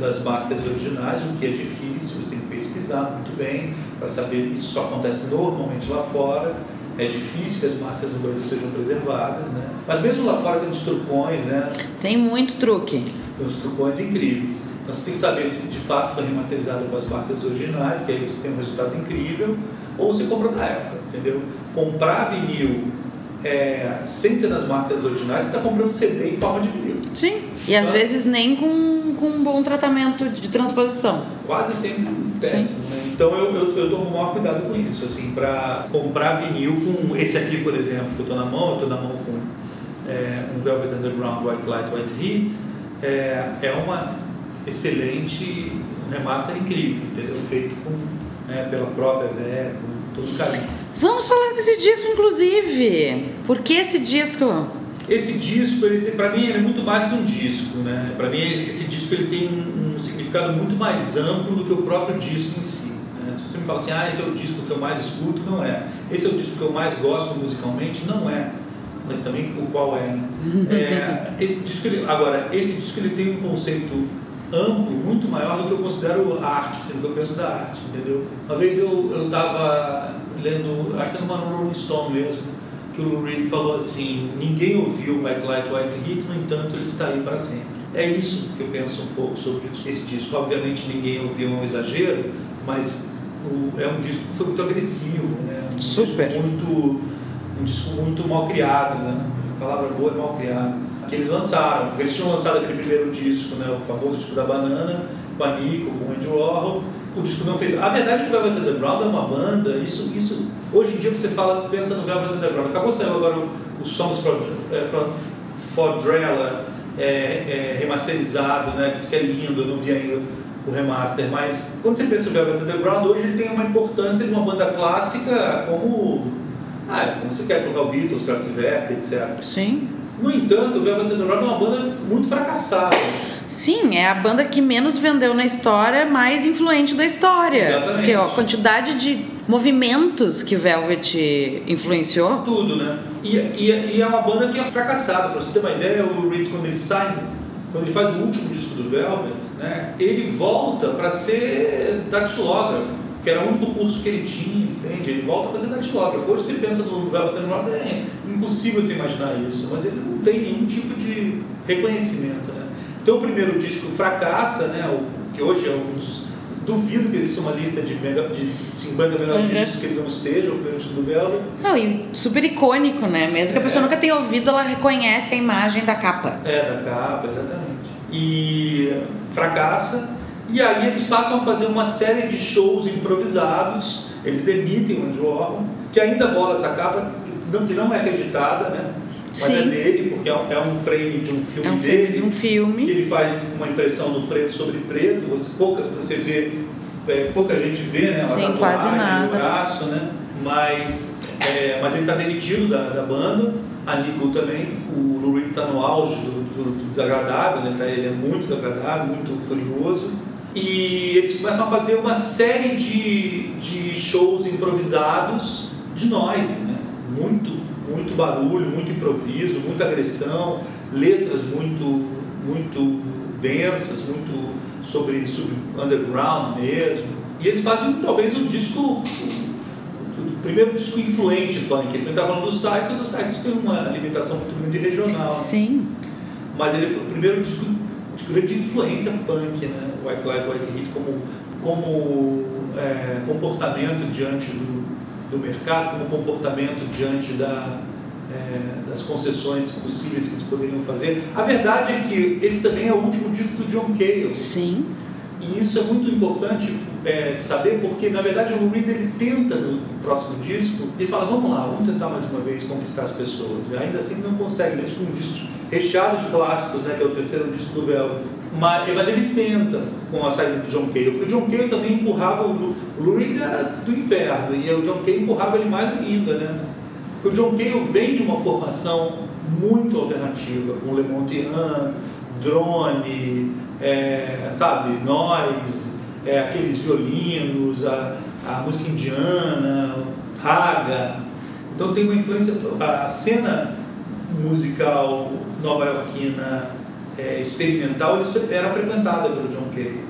das masters originais, o que é difícil, você tem que pesquisar muito bem para saber, isso só acontece normalmente lá fora, é difícil que as masters no Brasil sejam preservadas, né? Mas mesmo lá fora tem uns trucões, né? Tem muito truque. Tem uns trucões incríveis. Então você tem que saber se de fato foi remasterizada com as masters originais, que aí você tem um resultado incrível, ou você compra na época, entendeu? Comprar vinil é, sem ser nas masters originais, você está comprando CD em forma de vinil. Sim, e às então, vezes nem com, com um bom tratamento de transposição. Quase sempre péssimo, né? Então eu, eu, eu tomo o maior cuidado com isso, assim, para comprar vinil com esse aqui, por exemplo, que eu estou na mão, eu estou na mão com é, um Velvet Underground White Light White Heat, é, é uma excelente, um remaster incrível, entendeu? Feito com, né, pela própria Vé, com todo carinho. Vamos falar desse disco, inclusive. Por que esse disco? Esse disco, ele para mim, ele é muito mais que um disco, né? Para mim, esse disco ele tem um, um, significado muito mais amplo do que o próprio disco em si. Né? Se você me fala assim, ah, esse é o disco que eu mais escuto, não é. Esse é o disco que eu mais gosto musicalmente, não é. Mas também o qual é, né? é esse disco, ele, agora, esse disco ele tem um conceito amplo, muito maior do que eu considero arte, sendo que eu penso da arte, entendeu? Uma vez eu estava lendo, acho que era uma Rolling Stone mesmo, que o Lou Reed falou assim: ninguém ouviu White Light, White Heat, no entanto ele está aí para sempre. É isso que eu penso um pouco sobre esse disco. Obviamente ninguém ouviu é um exagero, mas o, é um disco que foi muito agressivo, né? Um Super. Disco muito, um disco muito mal criado, né? A palavra boa é mal criado. Que eles lançaram, porque eles tinham lançado aquele primeiro disco, né? O famoso disco da banana, com a Nico, com o Andy Warhol. O disco não fez. A verdade é que o Velvet Underground é uma banda, isso, isso Hoje em dia você fala, pensa no Velvet Underground. Acabou saindo agora o, o Songs for, é, for, Drella é, é, remasterizado, né? Diz que é lindo, eu não vi ainda o remaster, mas quando você pensa no Velvet Underground, hoje ele tem uma importância de uma banda clássica como. Ah, como você quer colocar o Beatles, Kraftwerk, etc. Sim. No entanto, o Velvet Underground é uma banda muito fracassada. Sim, é a banda que menos vendeu na história, mais influente da história. Exatamente. Porque ó, a quantidade de movimentos que Velvet influenciou. Tudo, né? E, e, e é uma banda que é fracassada. Pra você ter uma ideia, o Reed, quando ele sai, quando ele faz o último disco do Velvet, né, ele volta para ser datilógrafo que era o único curso que ele tinha, entende? Ele volta para ser datilógrafo. Hoje você pensa no Velvet Underground, é impossível você imaginar isso, mas ele não tem nenhum tipo de reconhecimento, né? Então o primeiro disco fracassa, né? O, que hoje é um dos. Duvido que exista uma lista de, mega, de 50 melhores uhum. discos que ele não esteja, o primeiro do Velvet. Não, e super icônico, né? Mesmo que a pessoa é. nunca tenha ouvido, ela reconhece a imagem da capa. É, da capa, exatamente. E fracassa, e aí eles passam a fazer uma série de shows improvisados, eles demitem o Andy Warhol, que ainda bola essa capa, não, que não é acreditada, né? Mas é Sim. é dele, porque é um, é um, frame de um filme é um dele. Filme de um filme. Que ele faz uma impressão do preto sobre preto. Você, pouca, você vê, é, pouca gente vê, né? Uma Sim, quase nada. no braço, né? Mas, é, mas ele está demitido da, da banda. A Nico também. O Lou está no auge do, do, do desagradável, né? Ele é muito desagradável, muito furioso. E eles começam a fazer uma série de, de shows improvisados de nós, né? Muito muito barulho, muito improviso, muita agressão, letras muito, muito densas, muito sobre, sobre underground mesmo. E eles fazem talvez o disco, o, primeiro disco influente punk. Ele está falando dos Cycles, os Cycles têm uma limitação muito grande regional. Sim. Mas ele o primeiro disco de grande influência punk, né? White Light, White Heat, como, como é, comportamento diante do, do mercado, como comportamento diante da, é, das concessões possíveis que eles poderiam fazer. A verdade é que esse também é o último disco do John Cale. Sim. E isso é muito importante é, saber, porque na verdade o Reed ele tenta no próximo disco, ele fala, vamos lá, vamos tentar mais uma vez conquistar as pessoas. E ainda assim não consegue, mesmo com um disco recheado de clássicos, né, que é o terceiro disco do Velvet. Mas, mas ele tenta com a saída do John Cale, porque o John Cale também empurrava o, Lou Reed era do inferno, e o John Cale empurrava ele mais ainda, né? Porque o John Cale vem de uma formação muito alternativa, com Le Montian, Drone, é, sabe, nós, é, aqueles violinos, a, a música indiana, raga. Então tem uma influência, a cena musical nova-iorquina é, experimental era frequentada pelo John Cale.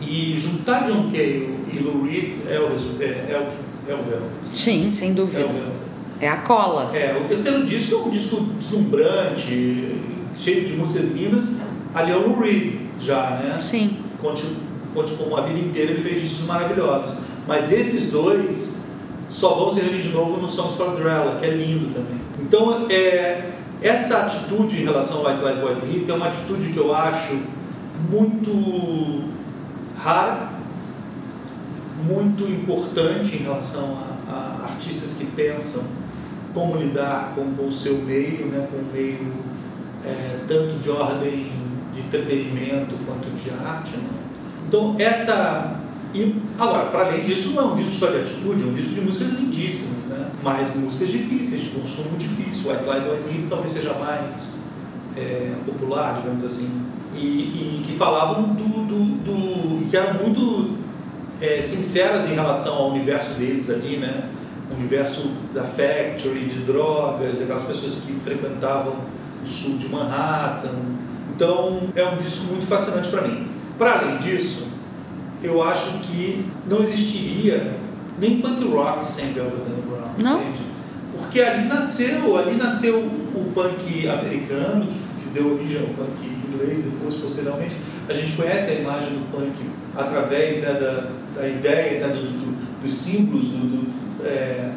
E juntar John Cale e Lou Reed é o, é, é o, é o Velvet. Sim, sem dúvida. É é a cola. É, o terceiro disco é um disco deslumbrante, cheio de músicas lindas. Ali é o Lou Reed já, né? Sim. Conte como a vida inteira ele fez discos maravilhosos. Mas esses dois só vão se reunir de novo no Songs for Drella, que é lindo também. Então, é, essa atitude em relação ao White Light White Heat é uma atitude que eu acho muito rara muito importante em relação a, a artistas que pensam como lidar com, com o seu meio, né, com o meio é, tanto de ordem de entretenimento quanto de arte. Né? Então, essa. E, agora, para além disso, não é um disco só de atitude, é um disco de músicas lindíssimas, né? mas músicas difíceis, de consumo difícil. White Light, White Heat talvez seja mais é, popular, digamos assim, e, e que falavam do, do, do, que eram muito é, sinceras em relação ao universo deles ali, né? O universo da factory, de drogas, aquelas pessoas que frequentavam o sul de Manhattan. Então é um disco muito fascinante para mim. Para além disso, eu acho que não existiria nem punk rock sem Velvet Underground, não? entende? Porque ali nasceu, ali nasceu o punk americano, que, que deu origem ao punk inglês depois, posteriormente. A gente conhece a imagem do punk através né, da, da ideia, né, do, do, dos símbolos, do, do é,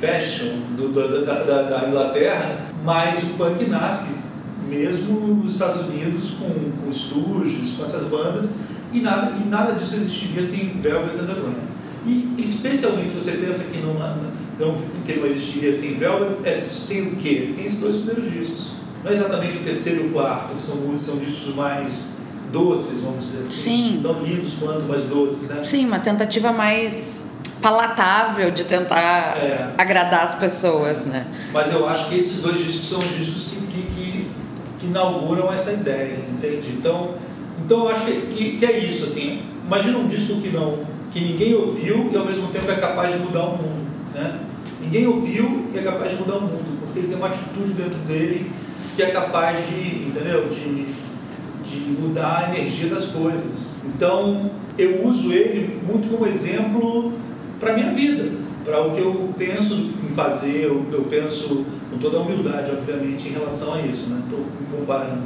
fashion do, da, da, da Inglaterra, mas o punk nasce mesmo nos Estados Unidos com, com estúdios, com essas bandas, e nada, e nada disso existiria sem Velvet Underground. E especialmente se você pensa que não, não, que não existiria sem Velvet, é sem o quê? Sem esses dois primeiros discos. Não é exatamente o terceiro e o quarto, que são, são discos mais doces, vamos dizer assim. Sim. Tão lindos quanto, mais doces, né? Sim, uma tentativa mais palatável de tentar é. agradar as pessoas, né? Mas eu acho que esses dois discos são os discos que inauguram essa ideia, entende? Então, então eu acho que, que, é isso, assim. Imagina um disco que não que ninguém ouviu e ao mesmo tempo é capaz de mudar o mundo, né? Ninguém ouviu e é capaz de mudar o mundo, porque ele tem uma atitude dentro dele que é capaz de, entendeu? De, de mudar a energia das coisas. Então, eu uso ele muito como exemplo para minha vida, para o que eu penso em fazer, o que eu penso com toda a humildade, obviamente, em relação a isso, né? Estou me comparando.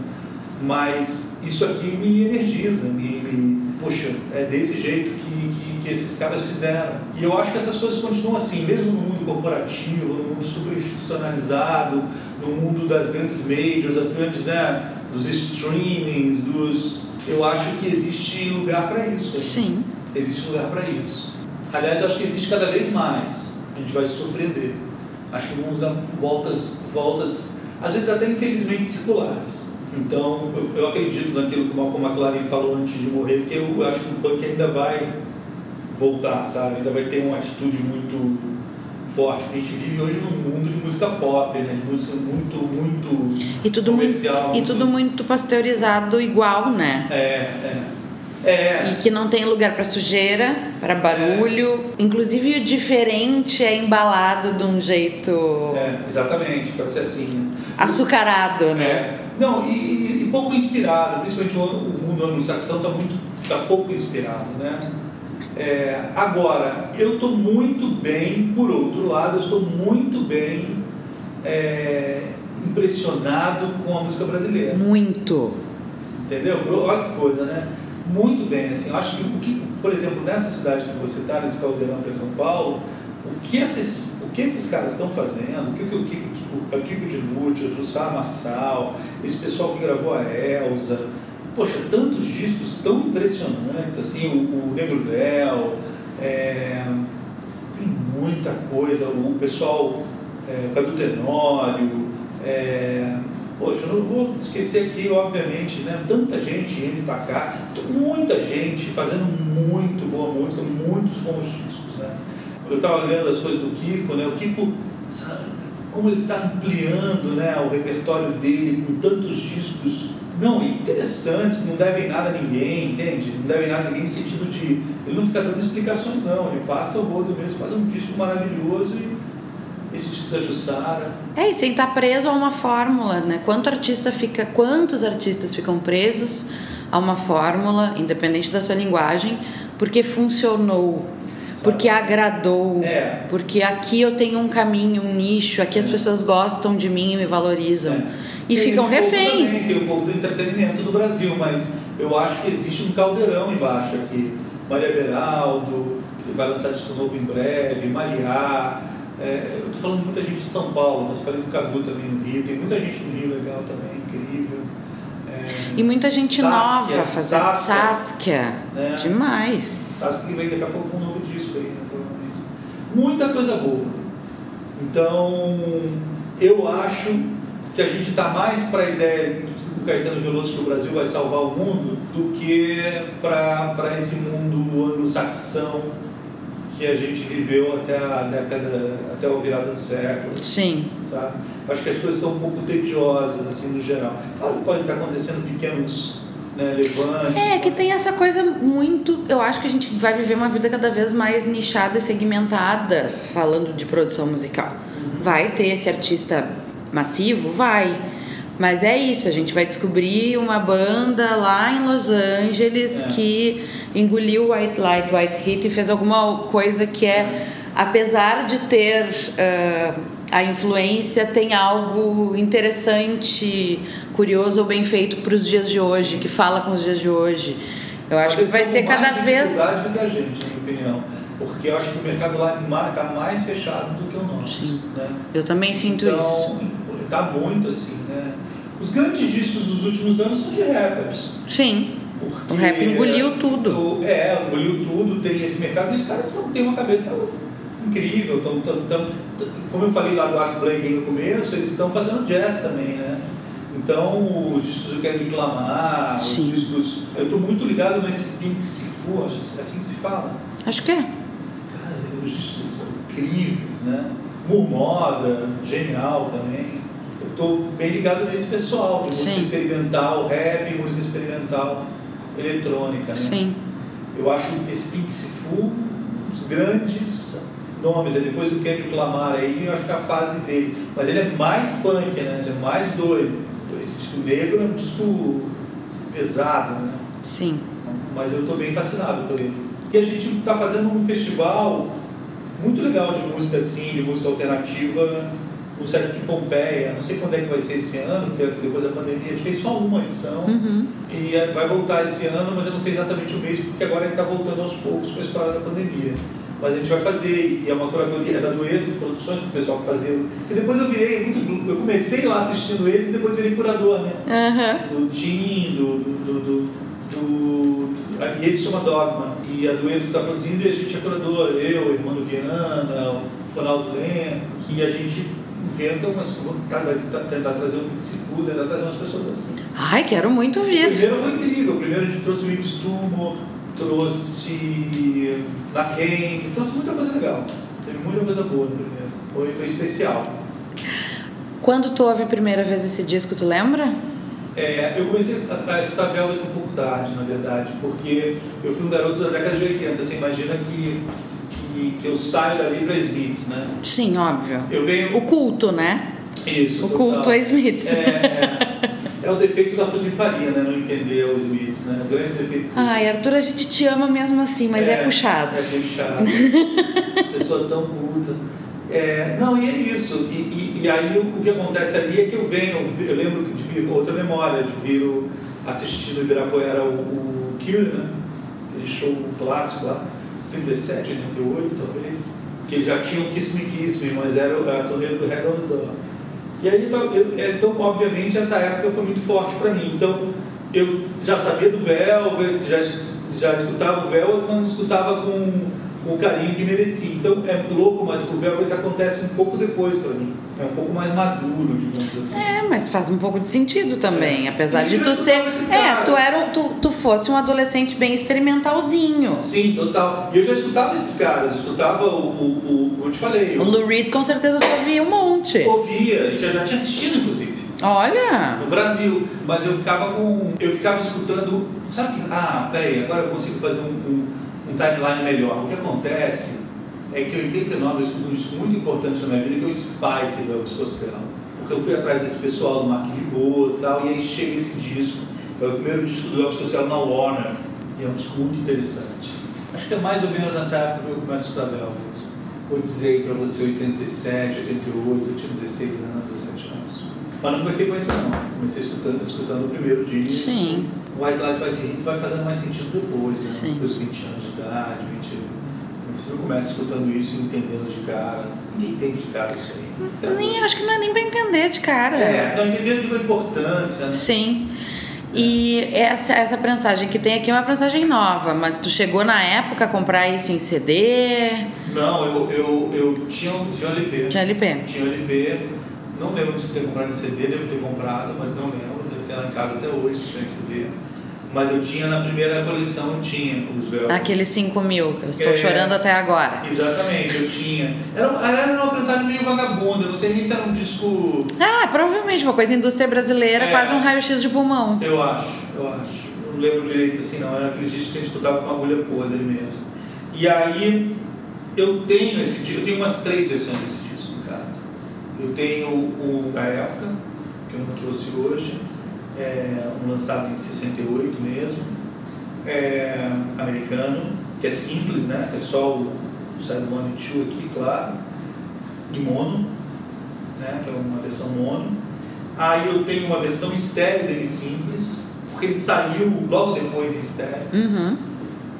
Mas isso aqui me energiza, me, me puxa, é desse jeito que, que, que, esses caras fizeram. E eu acho que essas coisas continuam assim, mesmo no mundo corporativo, no mundo super institucionalizado, no mundo das grandes majors, das grandes, né, dos streamings, dos... Eu acho que existe lugar para isso. Assim. Sim. Existe lugar para isso. Aliás, eu acho que existe cada vez mais. A gente vai se surpreender. Acho que o mundo dá voltas, voltas, às vezes até infelizmente circulares. Então, eu, eu acredito naquilo que o Malcolm McLaren falou antes de morrer, que eu acho que o punk ainda vai voltar, sabe? Ainda vai ter uma atitude muito forte. Porque a gente vive hoje num mundo de música pop, né? De música muito, muito e tudo comercial. Muito, e tudo muito pasteurizado igual, né? É, é. É. E que não tem lugar para sujeira, para barulho. É. Inclusive o diferente é embalado de um jeito. É, exatamente, para ser assim. Né? Açucarado, né? É. Não, e, e, pouco inspirado, principalmente o, mundo anglo-saxão está muito. tá pouco inspirado, né? É, agora, eu estou muito bem, por outro lado, eu estou muito bem é, impressionado com a música brasileira. Muito. Entendeu? Olha que coisa, né? Muito bem. Assim, eu acho que, o que, por exemplo, nessa cidade que você está, nesse caldeirão que é São Paulo, o que esses, o que esses caras estão fazendo, o que, o Kiko, o Kiko de Lúcio, o Sá Massal, esse pessoal que gravou a Elza, poxa, tantos discos tão impressionantes, assim, o, o Negro Léo, é, tem muita coisa, o pessoal, é, Cadu Tenório, é, Poxa, não vou esquecer aqui, obviamente, né? Tanta gente indo cá, muita gente fazendo muito boa música, muitos bons discos, né? Eu estava lendo as coisas do Kiko, né? O Kiko, sabe, como ele está ampliando né, o repertório dele com tantos discos não interessantes, não devem nada a ninguém, entende? Não devem nada a ninguém no sentido de. Ele não fica dando explicações, não. Ele passa o rodo mesmo, faz um disco maravilhoso e disco da Jussara. É, e sem estar preso a uma fórmula, né? Quanto artista fica, quantos artistas ficam presos a uma fórmula, independente da sua linguagem, porque funcionou, Sabe? porque agradou, é. porque aqui eu tenho um caminho, um nicho, aqui é. as pessoas gostam de mim e me valorizam. É. E tem ficam reféns. Também, tem o povo do entretenimento do Brasil, mas eu acho que existe um caldeirão embaixo aqui. Maria Beraldo, que vai lançar disco novo em breve, Mariá, é, eu estou falando muita gente de São Paulo, mas falei do Cadu também no Rio, tem muita gente no Rio legal também, incrível. É, E muita gente Saskia, nova fazendo Saskia. Saskia. É. Demais. Saskia que vem daqui a pouco com um novo disco aí, né, provavelmente. Muita coisa boa. Então, eu acho que a gente está mais para a ideia do Caetano Veloso que o Brasil vai salvar o mundo do que para esse mundo anglo-saxão que a gente viveu até a década, até a virada do século. Sim. Tá? Acho que as coisas estão um pouco tediosas, assim, no geral. Claro que podem estar acontecendo pequenos né, levantes. É, que tem essa coisa muito. Eu acho que a gente vai viver uma vida cada vez mais nichada e segmentada, falando de produção musical. Vai ter esse artista massivo? Vai. Mas é isso, a gente vai descobrir uma banda lá em Los Angeles É. que engoliu White Light, White Heat e fez alguma coisa que é, apesar de ter ah, a influência, tem algo interessante, curioso ou bem feito para os dias de hoje, que fala com os dias de hoje. Eu acho que vai ser cada vez. do que a gente, na minha opinião. Porque eu acho que o mercado lá está mais fechado do que o nosso. Sim. Né? Eu também sinto então, isso. Está muito assim, né? Os grandes discos dos últimos anos são de rappers. Sim. Porque O rap engoliu tudo. é, engoliu tudo, tem esse mercado, e os caras são, têm uma cabeça incrível. Tão, tão, tão, como eu falei lá do Art Blakey no começo, eles estão fazendo jazz também, né? Então, os discos do Kendrick Lamar, Sim. os discos. Eu estou muito ligado nesse Pink Sifu, acho é assim que se fala. Acho que é. Cara, os discos são incríveis, né? Moda, genial também. Estou bem ligado nesse pessoal, música Sim. experimental, rap, música experimental, eletrônica, né? Sim. Eu acho esse Pink Sifu um dos grandes nomes. É depois do Kendrick Lamar aí, eu acho que é a fase dele. Mas ele é mais punk, né? Ele é mais doido. Esse disco negro é um disco pesado, né? Sim. mas eu estou bem fascinado por ele. E a gente está fazendo um festival muito legal de música assim, de música alternativa, no Sesc Pompeia. Não sei quando é que vai ser esse ano, porque depois da pandemia a gente fez só uma edição. Uhum. E é, vai voltar esse ano, mas eu não sei exatamente o mês, porque agora ele está voltando aos poucos com a história da pandemia. Mas a gente vai fazer, e é uma curadoria é da Dueto Produções, do pessoal que fazia. E depois eu virei muito. Eu comecei lá assistindo eles, depois virei curador, né? Aham. do Tim, do, do, do, do, do- E esse chama Dogma. E a Dueto está produzindo e a gente é curador. Eu, o irmão do Viana, o Ronaldo Lemos. E a gente vai tá- tentar trazer um Pixifu, tentar trazer umas pessoas assim. Ai, quero muito O vir. primeiro foi incrível. O primeiro a gente trouxe o Ibis Tumor, trouxe Laken, trouxe muita coisa legal. Teve muita coisa boa no primeiro. Foi, foi especial. Quando tu ouve a primeira vez esse disco, tu lembra? É, eu comecei a, a escutar Velvet um pouco tarde, na verdade, porque eu fui um garoto da década de 80. Você imagina que, que, que eu saio dali para Smiths, né? Sim, óbvio. Eu venho. O culto, né? Isso. O total. culto a Smiths. É, é, é o defeito da Faria, né? Não entender os Smiths, né? O grande defeito. Ai, Arthur, a gente te ama mesmo assim, mas é, puxado. É puxado. Pessoa tão culta. É, não, e é isso. E, e, e aí o, o que acontece ali é que eu venho, eu lembro de vir, outra memória, de vir o- assistir no Ibirapuera o, o Cure, né? Aquele show clássico lá, 37, 88 talvez. Que eles já tinham Kiss Me mas era a turnê do Red on the Door. E aí, então, eu- é, então, obviamente, essa época foi muito forte para mim. Então, eu já sabia do Velvet, já, já escutava o Velvet, mas não escutava com o carinho que merecia. Então, é louco, mas o Velvet acontece um pouco depois para mim. É um pouco mais maduro, digamos assim. É, mas faz um pouco de sentido também. É. Apesar E de tu ser. É, tu era. Tu, tu fosse um adolescente bem experimentalzinho. Sim, total. E eu já escutava esses caras, eu escutava o, o, o como eu te falei, O eu Lou Reed com certeza tu ouvia um monte. ouvia, já, já tinha assistido, inclusive. Olha! no Brasil, mas eu ficava com, eu ficava escutando, sabe que, ah, peraí, agora eu consigo fazer um, um timeline melhor. O que acontece é que em 89 eu escuto um disco muito importante na minha vida, que é o Spike do Elvis Costello. Porque eu fui atrás desse pessoal do Mark Ribot e tal, e aí chega esse disco, é o primeiro disco do Elvis Costello na Warner, e é um disco muito interessante. Acho que é mais ou menos nessa época que eu começo a escutar Velvet. Vou dizer pra você 87, 88, eu tinha 16 anos, 17 anos. Mas não comecei com isso não. Comecei escutando, escutando o primeiro disco. Sim. White Light, White Heat vai fazendo mais sentido depois, né? Sim. Depois dos 20 anos de idade, 20 Você não começa escutando isso e entendendo de cara. Ninguém entende de cara isso aí. Até Nem, acho que não é nem pra entender de cara. É, não entendendo de uma importância, né? Sim. E essa, essa prensagem que tem aqui é uma prensagem nova, mas tu chegou na época a comprar isso em CD? Não, eu, eu, eu tinha, tinha LP. Tinha LP. Tinha LP. Não lembro se ter comprado em CD, devo ter comprado, mas não lembro. Lá em casa até hoje, se tem CD. Mas eu tinha na primeira coleção, eu tinha os véus. Aqueles 5 mil, que eu estou É. chorando até agora. Exatamente, eu tinha. Era, aliás, era uma prensagem meio vagabunda, não sei nem se era um disco. Ah, provavelmente uma coisa indústria brasileira, É. quase um raio-x de pulmão. Eu acho, eu acho. Não lembro direito assim, não. Era aqueles discos que a gente escutava com uma agulha podre mesmo. E aí, eu tenho esse disco, eu tenho umas três versões desse disco em casa. Eu tenho o da época, que eu não trouxe hoje, é, um lançado em 68 mesmo, é, americano, que é simples, né? É só o, o Side One e Two aqui, claro, de mono, né? Que é uma versão mono. Aí eu tenho uma versão estéreo dele simples, porque ele saiu logo depois em estéreo. Uhum.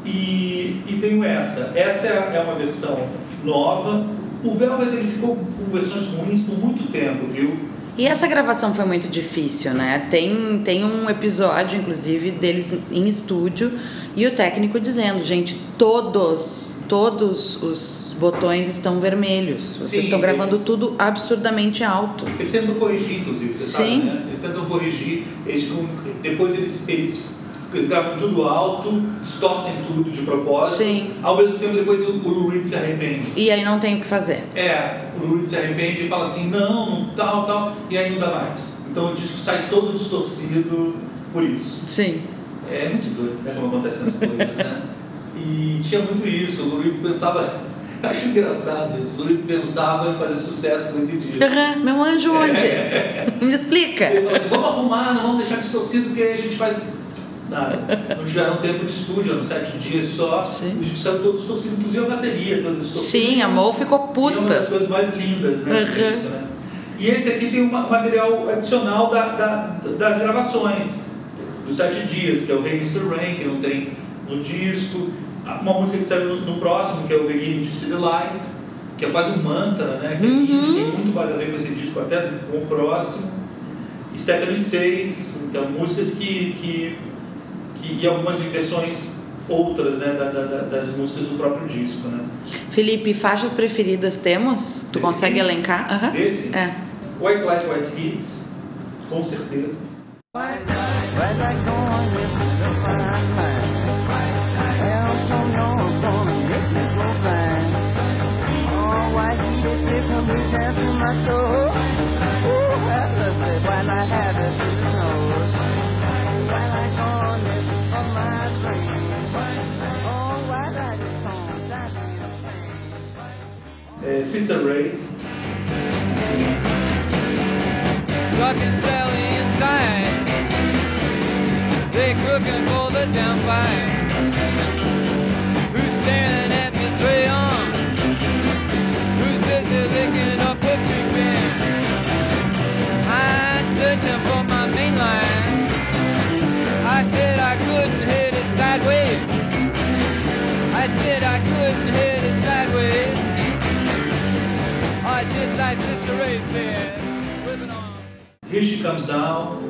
E, e tenho essa. Essa é, é uma versão nova. O Velvet ele ficou com versões ruins por muito tempo, viu? E essa gravação foi muito difícil, né? Tem, tem um episódio, inclusive, deles em estúdio e o técnico dizendo, gente, todos, todos os botões estão vermelhos. Vocês Sim, estão gravando eles- tudo absurdamente alto. Eles tentam corrigir, inclusive, você sabe, Sim. né? Eles tentam corrigir, eles, depois eles, eles, eles gravam tudo alto, distorcem tudo de propósito. Sim. Ao mesmo tempo, depois o, o Lou Reed se arrepende. E aí não tem o que fazer. É, o Lou Reed se arrepende e fala assim, não, tal, tal, e aí não dá mais. Então o disco sai todo distorcido por isso. Sim. É muito doido, né, como acontecem as coisas, né? E tinha muito isso, o Lou Reed pensava, acho engraçado isso, o Reed pensava em fazer sucesso com esse disco. Aham, meu anjo onde? Me explica. Ele falou assim, vamos arrumar, não vamos deixar distorcido, porque aí a gente faz. Nada. Não tiveram tempo de estúdio, eram sete dias só. Sim. O disco saiu todo distorcido, inclusive a bateria toda distorcida. Sim, a Mo ficou E é uma das puta. coisas mais lindas né, do Uhum. disco, né? E esse aqui tem um ma- material adicional da, da- das gravações, dos sete dias, que é o Hey Mr. Rain, que não tem no disco. Uma música que saiu no, no próximo, que é o Beginning to See the Light, que é quase um mantra, né? Que Uhum. tem muito mais a ver com esse disco, até com o próximo. Stephanie Says, então músicas que, que, que. e algumas versões outras, né? da- da- da- das músicas do próprio disco, né? Felipe, faixas preferidas temos? Tu Desse consegue aqui? elencar? Desse? É. White Light, White Heat, com certeza. Right like going missing Sister Ray, Fucking Sally inside. They cooking for the downfire. Who's Here she comes now.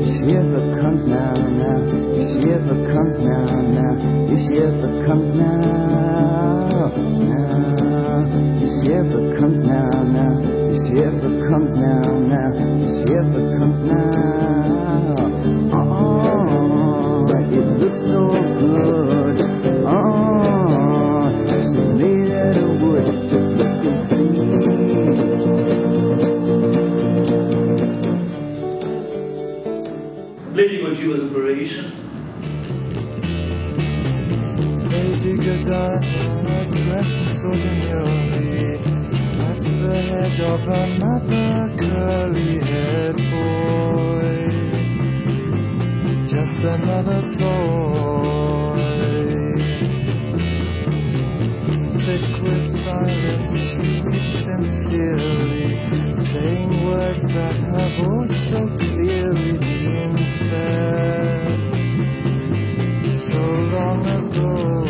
If she ever comes now, now. If she ever comes now, now. If she ever comes now, now. If she ever comes now, now. If she ever comes now, now. If she ever comes now. Oh, but it looks so good. Godiva's Operation, Lady Godiva, dressed so demurely, at the head of another curly-haired boy. Just another toy. Sick with silence, she sincerely, saying words that have oh so clearly so long ago.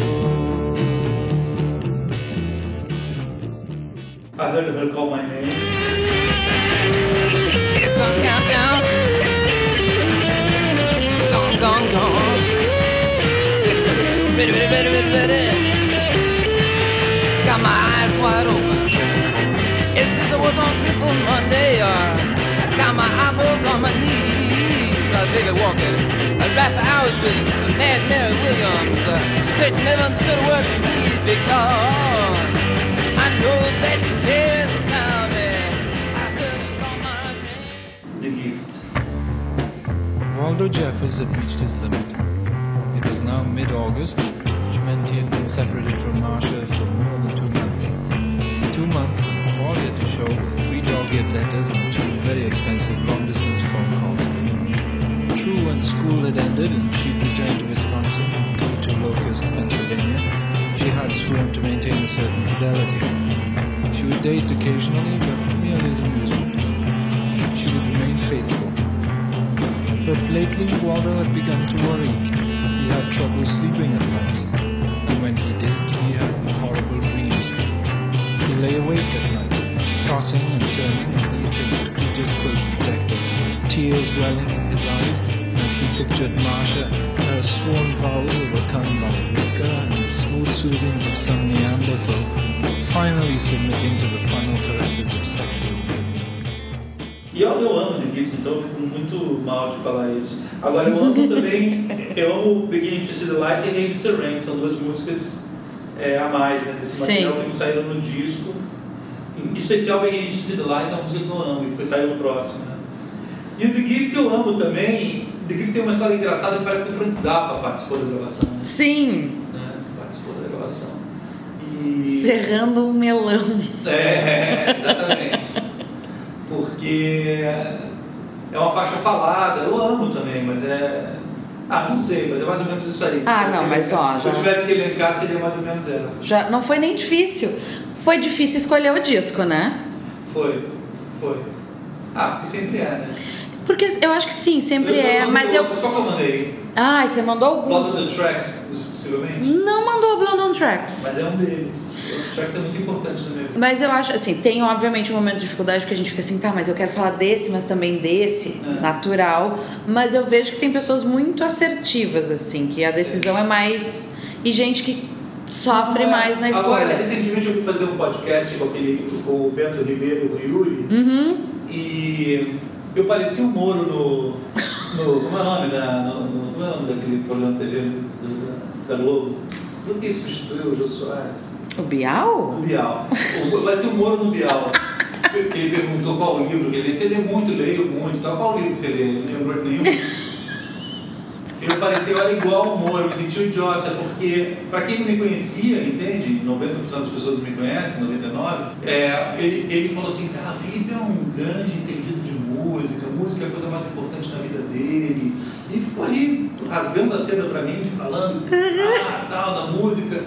I heard her call my name. Countdown. Gone, gone, gone. Got my eyes wide open. It was on Monday, I got my eyeballs on my knees. I was baby walking. I rapped for hours with Mad Mary Williams. Uh, she said she never understood a word from me because I know that she cares about me. I heard her call my name. The Gift. Waldo Jeffers had reached his limit. It was now mid August, which meant he had been separated from Marcia for more than two months. Two months, all he had to show were three dog eared letters and two very expensive long distance phone calls. When school had ended and she'd returned to Wisconsin, to Locust, Pennsylvania, she had sworn to maintain a certain fidelity. She would date occasionally, but merely as amusement. She would remain faithful. But lately, Waldo had begun to worry. He had trouble sleeping at nights. And when he did, he had horrible dreams. He lay awake at night, tossing and turning beneath his pleated quilt protector, tears welling in his eyes as he pictured Marcia, her sworn vows overcome by liquor and the smooth soothings of some Neanderthal, finally submitting to the final caresses of sexual. E eu, eu amo The Gift, então eu fico muito mal de falar isso. Agora eu amo também, eu amo Beginning to See the Light e Hey Mr. Rain, que são duas músicas é, a mais né, desse Sim. material que não saíram no disco. Em especial Beginning to See the Light é uma música que eu amo, e que foi sair no próximo. Né? E o The Gift eu amo também. The Gift tem uma história engraçada que parece que o Frank Zappa participou da gravação. Né? Sim, Né? Participou da gravação. E... serrando um melão. É, exatamente. Porque é uma faixa falada, eu amo também, mas é. Ah, não sei, mas é mais ou menos isso aí. Se Ah, não, mas ó, elencar- Se eu já- tivesse que elencar, seria mais ou menos essa. Já não foi nem difícil. Foi difícil escolher o disco, né? Foi, foi. Ah, porque sempre é, né? Porque eu acho que sim, sempre Eu é. Mas eu. Qual que eu mandei? Ai, você mandou Blood alguns. of the Tracks, possivelmente. Não mandou Blood on Tracks. Mas é um deles. O Tracks é muito importante no meu. Mas eu acho, assim, tem obviamente um momento de dificuldade porque a gente fica assim, tá, mas eu quero falar desse, mas também desse, É. natural. Mas eu vejo que tem pessoas muito assertivas, assim, que a decisão é mais. E gente que sofre é. mais na Agora, escolha. recentemente eu fui fazer um podcast com, aquele, com o Bento Ribeiro, o Yuri. Uhum. E eu parecia um Moro no. no como é o nome? Da, no, no- como é o nome daquele programa de TV da, da Globo? Por que substituiu o Jô Soares? O Bial? O Bial. O- Eu parecia um Moro no Bial. Porque ele perguntou qual livro que ele lê. Você lê muito, leio muito, tal. Qual livro que você lê? Não lembrou de nenhum. Eu parecia, eu era igual ao Moro, eu me sentia um idiota, porque, para quem não me conhecia, entende? 90% das pessoas não me conhecem, 99%, é, ele, ele falou assim: cara, o Felipe é um grande entendido música, música é a coisa mais importante na vida dele. E ficou ali rasgando a seda pra mim, falando, ah, tal, da música.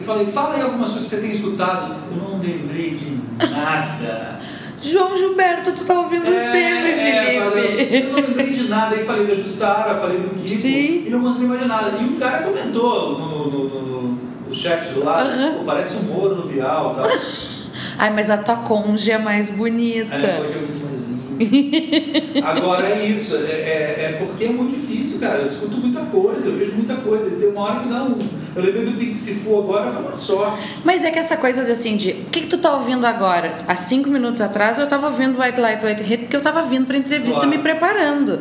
E falei: fala aí algumas coisas que você tem escutado. Eu não lembrei de nada. João Gilberto, tu tá ouvindo sempre, É, Felipe. eu, eu não lembrei de nada. Aí falei da Jussara, falei do Kiko. Sim. E não consegui mais de nada. E o cara comentou no, no, no, no- chat do lado: pô, parece um Moro no Bial e tal. Ai, mas a tua conge é mais bonita. Aí depois é muito mais. Agora é isso, é, é, é porque é muito difícil, cara. Eu escuto muita coisa, eu vejo muita coisa. Tem uma hora que dá um. Eu lembrei do Pink Sifu agora, foi uma sorte. Mas é que essa coisa de assim, de o que, que tu tá ouvindo agora? Há cinco minutos atrás eu tava ouvindo White Light, White Heat porque eu tava vindo pra entrevista Claro. me preparando.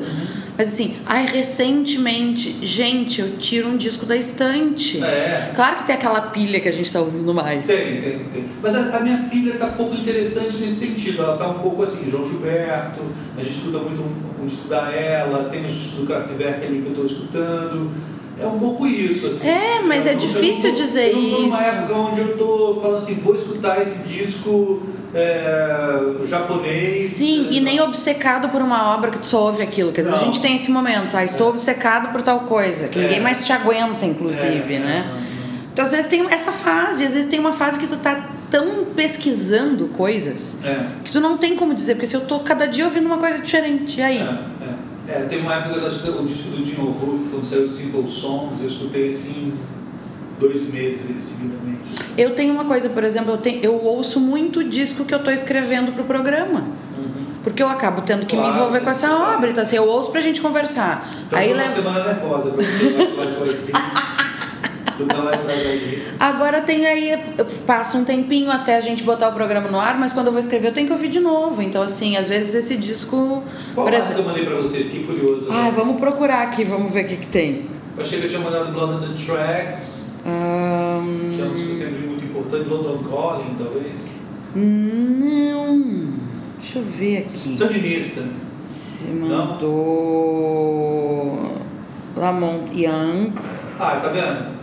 Mas assim, ai, recentemente, gente, eu tiro um disco da estante. É. Claro que tem aquela pilha que a gente tá ouvindo mais. Tem, tem, tem. Mas a, a minha pilha tá pouco interessante nesse sentido. Ela tá um pouco assim, João Gilberto, a gente escuta muito um, um disco da ela, tem os discos do Kraftwerk ali que eu tô escutando. É um pouco isso, assim. É, mas Eu é eu difícil não tô- dizer eu não tô numa isso. época onde eu tô falando assim, vou escutar esse disco é, japonês. Sim, e é, nem obcecado por uma obra que tu só ouve aquilo. Que às vezes a gente tem esse momento, ah, estou obcecado por tal coisa, que É. ninguém mais te aguenta, inclusive, É, né? não. Então, às vezes tem essa fase, às vezes tem uma fase que tu tá tão pesquisando coisas É. que tu não tem como dizer, porque se eu tô cada dia ouvindo uma coisa diferente, e aí? É, é. É, teve uma época que eu escutei o disco do Jim O'Rourke, quando saiu o Simple Songs, eu escutei assim dois meses seguidamente. Eu tenho uma coisa, por exemplo, eu, tenho, eu ouço muito disco que eu tô escrevendo pro programa. Uhum. Porque eu acabo tendo que me Claro, envolver com essa claro. obra. Então, assim, eu ouço pra gente conversar. Então aí leva. semana nervosa aí. Agora tem aí, passa um tempinho até a gente botar o programa no ar, mas quando eu vou escrever eu tenho que ouvir de novo. Então, assim, às vezes esse disco. Qual raça que eu exemplo. mandei pra você? Fiquei curioso. Ah, vamos procurar aqui, vamos ver o que, que tem. Eu achei que eu tinha mandado Blood on the Tracks, Ahn, que é um disco sempre muito importante. London Calling, talvez. não. Deixa eu ver aqui. Sandinista. Se Não? mandou. Lamont Young. Ah, tá vendo?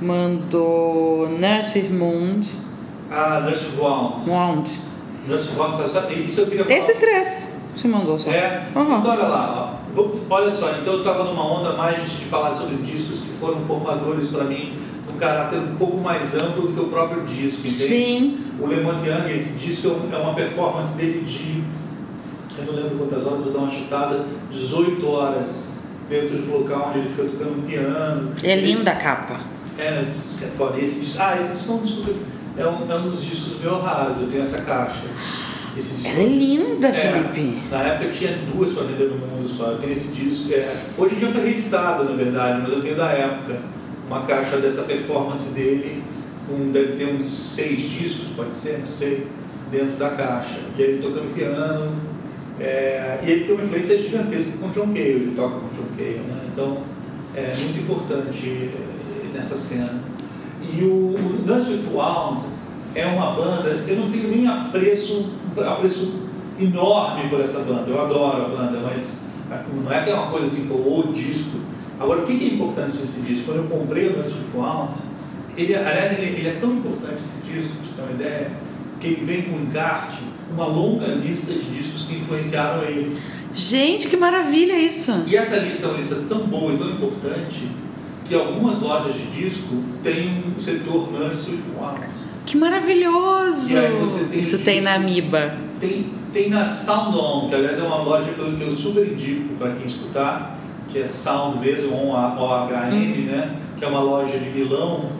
Mandou Nurse with Moon. Ah, Nurse Wound. Wound. Nurse Wound, sabe, sabe? Isso eu queria falar. Esses três. Você mandou só. É, Aham. então olha lá, ó. Olha só, então eu estava numa onda mais de falar sobre discos que foram formadores para mim, num caráter um pouco mais amplo do que o próprio disco, entende? Sim. O Lemont Young, esse disco é um- é uma performance dele de, eu não lembro quantas horas, vou dar uma chutada, 18 horas dentro de um local onde ele fica tocando piano. É linda a capa. É, é foda. Esse disco, ah, esse disco é um disco, é um, é um dos discos meus raros, eu tenho essa caixa. Esse disco Ela é linda, é, Felipe. Na época tinha duas para vender no mundo só. Eu tenho esse disco. É, hoje em dia foi reeditado, na verdade, mas eu tenho da época uma caixa dessa performance dele. Com, deve ter uns seis discos, pode ser, não sei, dentro da caixa. E ele tocando piano. é, e ele tem uma influência gigantesca com John Cale, ele toca com John Cale, né? Então é muito importante é, nessa cena. E o, o Dance with Wound é uma banda, eu não tenho nem apreço, apreço enorme por essa banda, eu adoro a banda, mas não é que é uma coisa assim, pô, o disco. Agora, o que é importante nesse disco? Quando eu comprei o with Wound, ele, aliás, ele, ele é tão importante esse disco, para você ter uma ideia, que ele vem com um encarte, uma longa lista de discos que influenciaram eles. Gente, que maravilha isso. E essa lista é uma lista tão boa e tão importante que algumas lojas de disco têm um setor with Wound. Que maravilhoso. Tem Isso tem na. Amiba. Tem, tem na Sound On, que aliás é uma loja que eu, que eu super indico para quem escutar, que é Sound mesmo, O-H-M, né? Que é uma loja de Milão,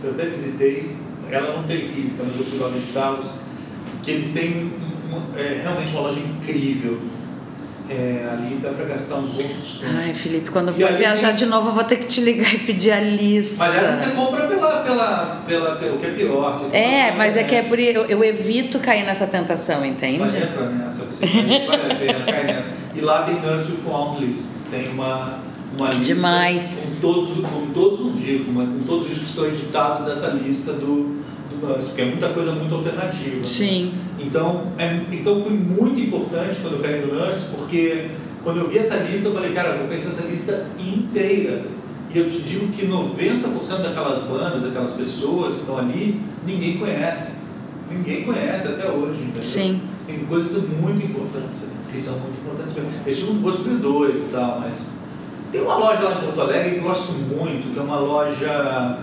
que eu até visitei. Ela não tem física, mas eu fui lá visitá-los. Que eles têm é, realmente uma loja incrível. É, ali dá para gastar uns tostões. Ai, Felipe, quando eu for viajar tem- de novo, eu vou ter que te ligar e pedir a lista. Mas essa você compra pela, pela, pela, pelo que é pior. É, mas é que é por eu, eu evito cair nessa tentação, entende? Mas entra nessa, você vale a pena cair nessa. E lá tem Nurse with Wound List, tem uma, uma Que lista demais. com todos, com todos os discos, mas com todos os que estão editados dessa lista do, Nurse, porque é muita coisa muito alternativa. né? Sim. Então, é, então foi muito importante quando eu caí no Nurse, porque quando eu vi essa lista, eu falei, cara, eu vou conhecer essa lista inteira. E eu te digo que 90% daquelas bandas, daquelas pessoas que estão ali, ninguém conhece. Ninguém conhece até hoje, entendeu? Sim. Tem coisas muito importantes ali, que são muito importantes mesmo. Eles tinham um doido e tal, mas. Tem uma loja lá em Porto Alegre que eu gosto muito, que é uma loja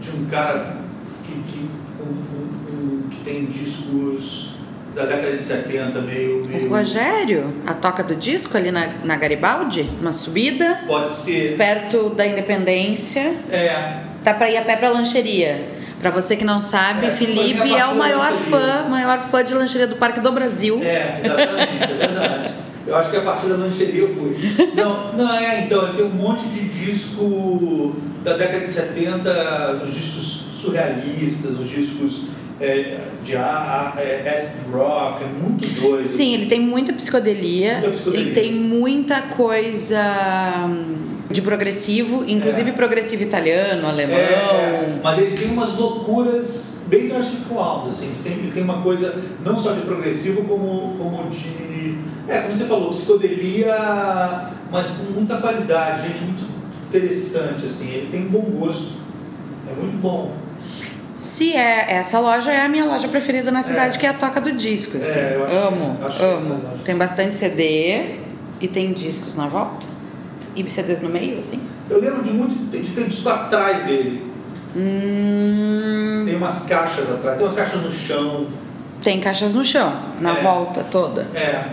de um cara que, que, com- com- que tem discos da década de 70, meio. meio O Rogério, a toca do disco ali na, na Garibaldi, uma subida, Pode ser. perto da Independência. É. Tá pra ir a pé pra lancheria. Pra você que não sabe, É, Felipe foi minha é o maior fã, maior fã de lancheria do Parque do Brasil. É, exatamente, é verdade. Eu acho que a partir da lancheria eu fui. Não, não é, então, tem um monte de disco da década de 70, os discos surrealistas, os discos é, de é, acid rock, é muito doido. Sim, ele tem muita psicodelia, Muita psicodelia. ele tem muita coisa hum, de progressivo, inclusive É. progressivo italiano, alemão. É, mas ele tem umas loucuras bem narcifual, assim. Ele tem, ele tem uma coisa não só de progressivo, como, como de. É, como você falou, psicodelia, mas com muita qualidade, gente muito interessante, assim. Ele tem um bom gosto. É muito bom. Se é, essa loja é a minha loja preferida na cidade, É. que é a Toca do Disco. assim. É, eu acho que- amo, eu acho amo. Tem bastante CD e tem discos na volta. E CDs no meio, assim. Eu lembro de muito de ter disco atrás dele. Hum, Tem umas caixas atrás, tem umas caixas no chão. tem caixas no chão, na É. volta toda. É.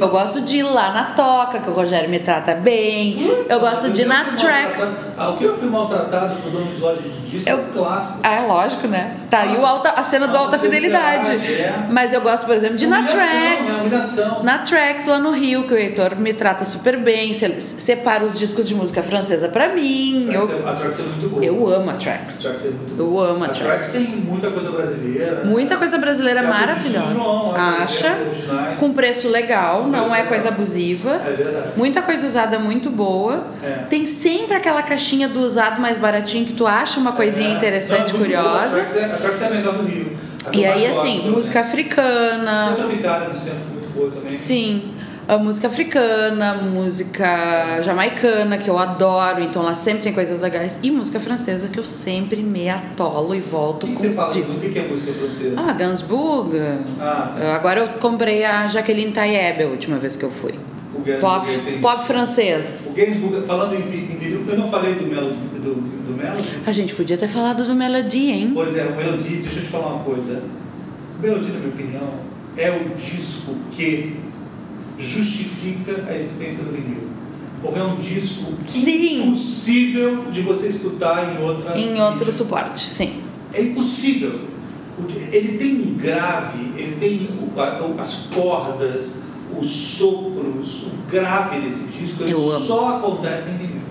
Eu gosto de ir lá na toca, que o Rogério me trata bem. Eu gosto de ir na Eu maltratado. Ah, o que eu fui maltratado no dono de loja de disco é Eu- um clássico. Ah, é lógico, né? Tá aí o alta, a cena do Alta Fidelidade. é. Mas eu gosto, por exemplo, de ir na né? Humilhação. Na Tracks lá no Rio, que o Heitor me trata super bem, se- separa os discos de música francesa pra mim. A Eu, Trax é- A Trax é muito boa. eu amo a A Tracks. Trax é muito Eu boa. amo a A Trax. Trax tem muita coisa brasileira. Muita coisa brasileira a maravilhosa. do João, por Acha? Com preço legal, Com não é legal. coisa abusiva. É verdade. Muita coisa usada muito boa. É. Tem sempre aquela caixinha do usado mais baratinho que tu acha uma coisinha É. interessante, Não, muito boa. curiosa. A Trax é, a é melhor do Rio. E aí, assim, música africana. Tem a Tropicália no centro, muito boa também. Sim. A música africana, música jamaicana, que eu adoro, então lá sempre tem coisas legais. E música francesa, que eu sempre me atolo e volto O que com você fala? tipo. O que é música francesa? Ah, Gainsbourg. Ah. Agora eu comprei a Jacqueline Taïeb a última vez que eu fui. O Pop, tem- pop O francês. Gainsbourg, falando em, em vinil, eu não falei do Melody, do, do Melody? A gente podia ter falado do Melody, hein? Pois é, o Melody, deixa eu te falar uma coisa. O Melody, na minha opinião, é o disco que justifica a existência do vinil. Porque é um disco Sim. impossível de você escutar em outra Em outro suporte, sim. É impossível. Porque Ele tem um grave, ele tem as cordas, os sopros, o grave desse disco, ele só acontece em vinil.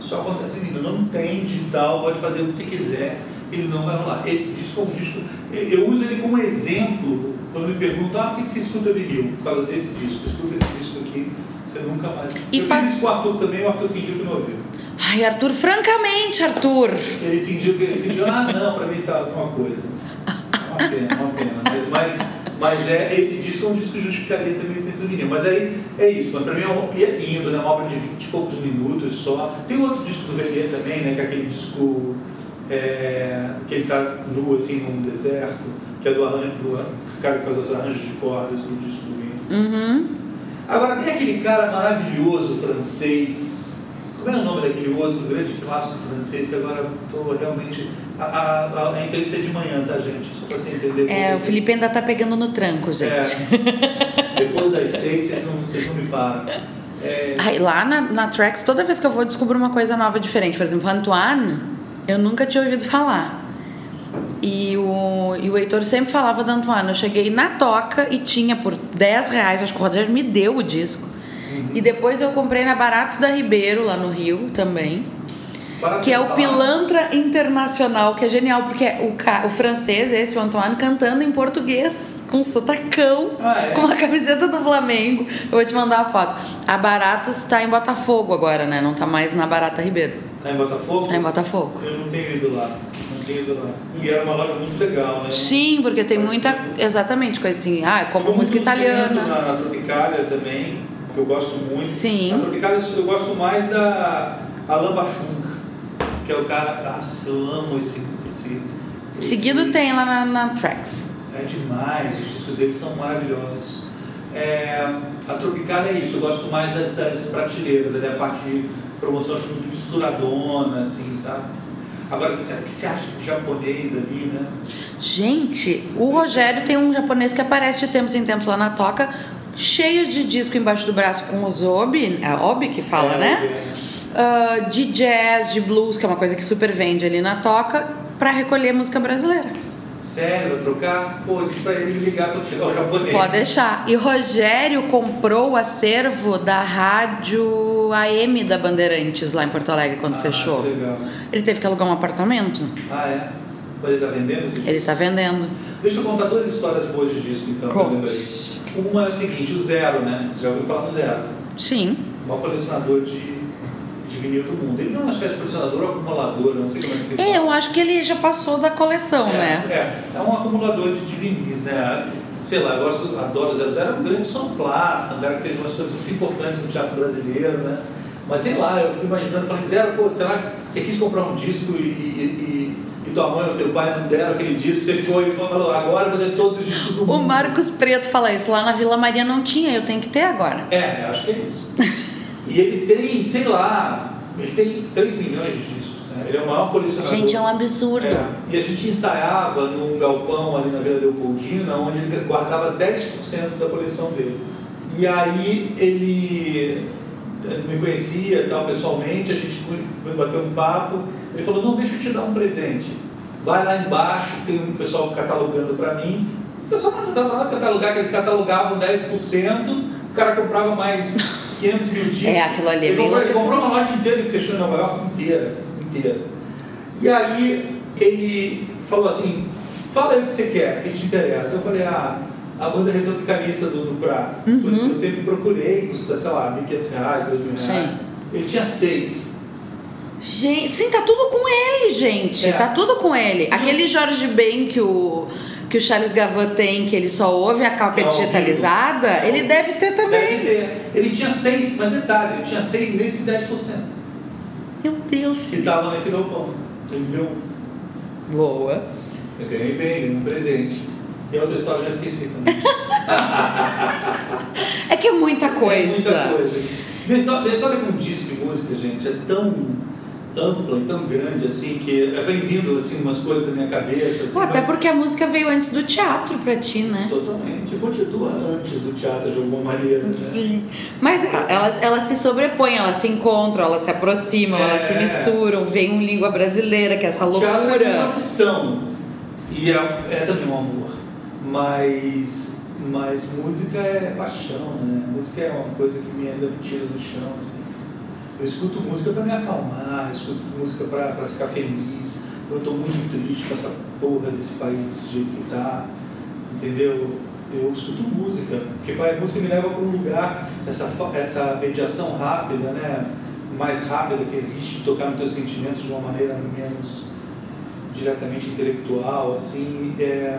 Só acontece em vinil. Não tem digital, pode fazer o que você quiser, ele não vai rolar. Esse disco é um disco. Eu uso ele como exemplo quando me perguntam, ah, por que você escuta vinil? Por causa desse disco. Escuta esse disco aqui, você nunca mais. E eu faz- fiz isso com o Arthur também, o Arthur fingiu que não ouviu. Ai, Arthur, francamente, Arthur. Ele fingiu que ele fingiu, ah não, pra mim tá alguma coisa. Uma pena, uma pena. Mas, mas, mas é, esse disco é um disco que justificaria também a existência do vinil. Mas aí é isso, mas pra mim é, um, e é lindo, né? Uma obra de 20 e poucos minutos só. Tem outro disco do Verlier também, né? Que é aquele disco é, que ele tá nu assim num deserto, que é do arranjo do cara que faz os arranjos de cordas do disco do. Uhum. Agora tem aquele cara maravilhoso francês. Como é o nome daquele outro grande clássico francês que agora estou realmente. A, a, a, entrevista é de manhã, tá, gente? Só para você entender. É, o Felipe ainda tá pegando no tranco, gente. É, depois das seis, vocês não, vocês não me param. É, Ai, lá na, na Trax, toda vez que eu vou, eu descubro uma coisa nova, diferente. Por exemplo, Antoine, eu nunca tinha ouvido falar. E o, e o Heitor sempre falava do Antoine. Eu cheguei na toca e tinha por 10 reais, acho que o Roger me deu o disco. E depois eu comprei na Baratos da Ribeiro, lá no Rio também. barato Que é de o. Pilantra Internacional, que é genial, porque é o, ca- o francês, esse, o Antoine, cantando em português, com sotacão, Ah, é? com uma camiseta do Flamengo. Eu vou te mandar a foto. A Baratos tá em Botafogo agora, né? Não tá mais na Barata Ribeiro. Tá em Botafogo? Tá em Botafogo. Eu não tenho ido lá. Lá. E era uma loja muito legal, né? Sim, porque tem muita. Exatamente, coisa assim. Ah, como música italiana. Na, na Tropicália também, que eu gosto muito. Sim. Na Tropicália eu gosto mais da Alain Bachung, que é o cara. Nossa, eu amo esse. esse, esse Seguido tem lá na, na Trax. É demais, os discos deles são maravilhosos. É, a Tropicália é isso, eu gosto mais das, das prateleiras, ali a parte de promoção, acho muito misturadona, assim, sabe? Agora, o que você, o que você acha de japonês ali, né? Gente, o Rogério tem um japonês que aparece de tempos em tempos lá na toca, cheio de disco embaixo do braço com os obi, é obi que fala, É, né? é. Ah, de jazz, de blues, que é uma coisa que super vende ali na toca, pra recolher música brasileira. Sério, vai trocar? Pô, diz pra ele me ligar quando chegar o japonês. Pode deixar. E Rogério comprou o acervo da rádio AM da Bandeirantes lá em Porto Alegre quando Ah, fechou. que legal. Ele teve que alugar um apartamento. Ah, é? Mas ele tá vendendo esse disco? Ele tá vendendo. Deixa eu contar duas histórias boas de disco, então. Conte. lembrei. Uma é o seguinte, o Zero, né? Já ouviu falar do Zero? Sim. O maior colecionador de vinil do mundo. Ele não é uma espécie de colecionador ou acumulador, não sei como é que se fala. É, eu acho que ele já passou da coleção, é, né? É, é um acumulador de, de vinis, né? Sei lá, eu gosto, adoro o Zero Zero, é um grande sonplasta, um cara que fez umas coisas muito importantes no teatro brasileiro, né? Mas sei lá, eu fico imaginando, falei, Zero, pô, será que você quis comprar um disco e, e, e, e tua mãe ou teu pai não deram aquele disco, você ficou e falou, agora eu vou ter todos os discos do O mundo. Marcos Preto fala isso. Lá na Vila Maria não tinha, eu tenho que ter agora. É, eu acho que é isso. e ele tem, sei lá, ele tem 3 milhões de discos, né? Ele é o maior colecionador. Gente, é um absurdo. É, E a gente ensaiava num galpão ali na Vila Leopoldina, onde ele guardava 10% da coleção dele. E aí ele me conhecia tal, pessoalmente, a gente foi bater um papo. Ele falou, não, deixa eu te dar um presente. Vai lá embaixo, tem um pessoal catalogando para mim. O pessoal não ajudava lá a catalogar, que eles catalogavam 10%, o cara comprava mais 500 mil discos. É, aquilo ali é ele bem comprou, ele comprou uma loja inteira, ele fechou em Nova York inteira, inteira. E aí ele falou assim, fala aí o que você quer, o que te interessa. Eu falei, ah, a banda retropicalista do, do Pra, que eu sempre procurei, custa, sei lá, 1.500 reais, 2 mil Uhum. Sim. reais. Ele tinha seis. Gente, sim, tá tudo com ele, gente. É. Tá tudo com ele. Aquele Jorge Ben que o, que o Charles Gavan tem, que ele só ouve a capa Que é digitalizada, ele deve ter também. Deve ter. Ele tinha seis, mas detalhe, ele tinha seis nesses 10% Meu Deus. que estavam nesse galpão. Ele me deu um. Boa. Eu ganhei bem, ganhei um presente. E outra história eu já esqueci também. É que é muita É coisa. muita coisa. Minha história, minha história com disco e música, gente, é tão ampla e tão grande assim que vem vindo assim umas coisas na minha cabeça. Assim, Pô, até mas porque a música veio antes do teatro pra ti, né? Totalmente. Continua antes do teatro de alguma maneira. Né? Sim. Mas é, elas, elas se sobrepõem, elas se encontram, elas se aproximam, É. elas se misturam, vem um língua brasileira, que é essa Teatro é uma loucura. profissão e é, é também um amor, mas, mas música é paixão, né? Música é uma coisa que me ainda me tira do chão, assim. Eu escuto música para me acalmar, eu escuto música para ficar feliz. Eu estou muito triste com essa porra desse país desse jeito que tá, entendeu? Eu escuto música, porque a música me leva para um lugar, essa, essa mediação rápida, né? Mais rápida que existe, tocar nos teus sentimentos de uma maneira menos diretamente intelectual, assim, é,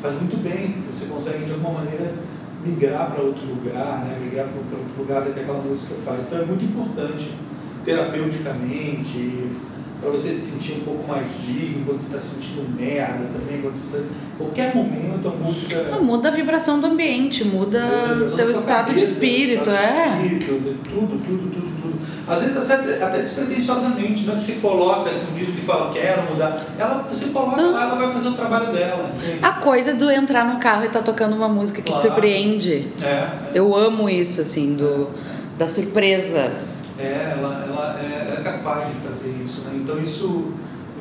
faz muito bem, você consegue de alguma maneira migrar para outro lugar, né? migrar para outro lugar que aquela música faz. Então é muito importante, terapeuticamente, para você se sentir um pouco mais digno, quando você está se sentindo merda também, quando você tá... qualquer momento a música. Ah, Muda a vibração do ambiente, muda o teu estado de espírito, é. Tudo, tudo, tudo, tudo. Às vezes até, até despretensiosamente, não é que você coloca assim, um disco e fala, quero mudar. Ela, você coloca lá, ela vai fazer o trabalho dela. entende? A coisa do entrar no carro e tá tocando uma música que te Claro. surpreende. É, Eu amo isso, assim, do, da surpresa. é ela, ela é, ela é capaz de fazer isso. Né? Então isso.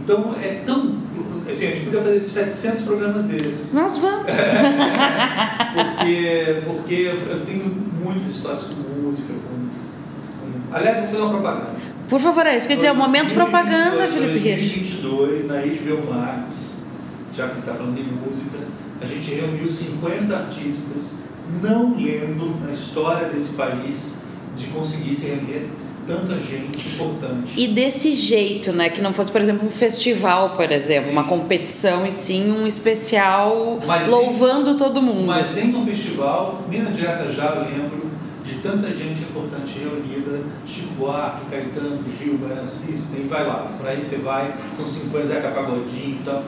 Então é tão. Assim, a gente podia fazer 700 programas desses. Nós vamos. Porque, porque eu tenho muitas histórias com música. Com... Aliás, vou fazer uma propaganda. Por favor, é isso que eu ia dizer, é o momento 2022, propaganda, Felipe Rich. 2022, na HBO Max, já que está falando de música, a gente reuniu 50 artistas, não lendo na história desse país de conseguir se reunir tanta gente importante. E desse jeito, né? Que não fosse, por exemplo, um festival, por exemplo, Sim. uma competição, e sim um especial Mas louvando todo mundo. Mas nem no festival, nem na direta já eu lembro de tanta gente importante reunida, Chico Buarque, Caetano, Gil, System, vai lá, por aí você vai, são 50, Zeca Pagodinho e tal,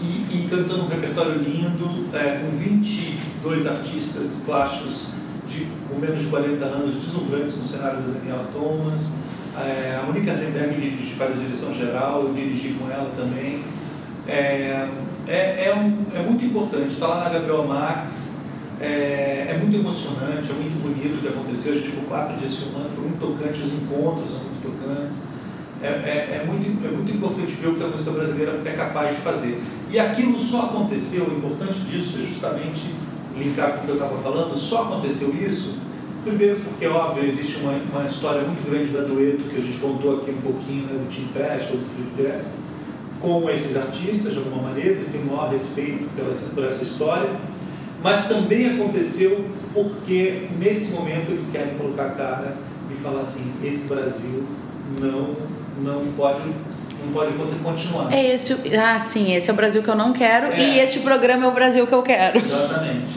e, e cantando um repertório lindo, é, com 22 artistas plásticos de, com menos de 40 anos, deslumbrantes no cenário da Daniela Thomas, é, a Mônica Tenberg dirige, faz a direção geral, eu dirigi com ela também. É, é, é, um- é muito importante, está lá na Gabriel Max, é, é muito emocionante, é muito bonito o que aconteceu. A gente ficou quatro dias filmando, foi muito tocante, os encontros são muito tocantes. É, é, é muito, é muito importante ver o que a música brasileira é capaz de fazer. E aquilo só aconteceu, o importante disso é justamente linkar com o que eu estava falando, só aconteceu isso, primeiro porque, óbvio, existe uma, uma história muito grande da Dueto, que a gente contou aqui um pouquinho, né, do Team Festival, do Flip Jazz, com esses artistas, de alguma maneira, eles têm o maior respeito pela, por essa história, mas também aconteceu porque, nesse momento, eles querem colocar a cara e falar assim, esse Brasil não, não pode, não pode continuar. É esse, ah, sim, esse é o Brasil que eu não quero É. e este programa é o Brasil que eu quero. Exatamente.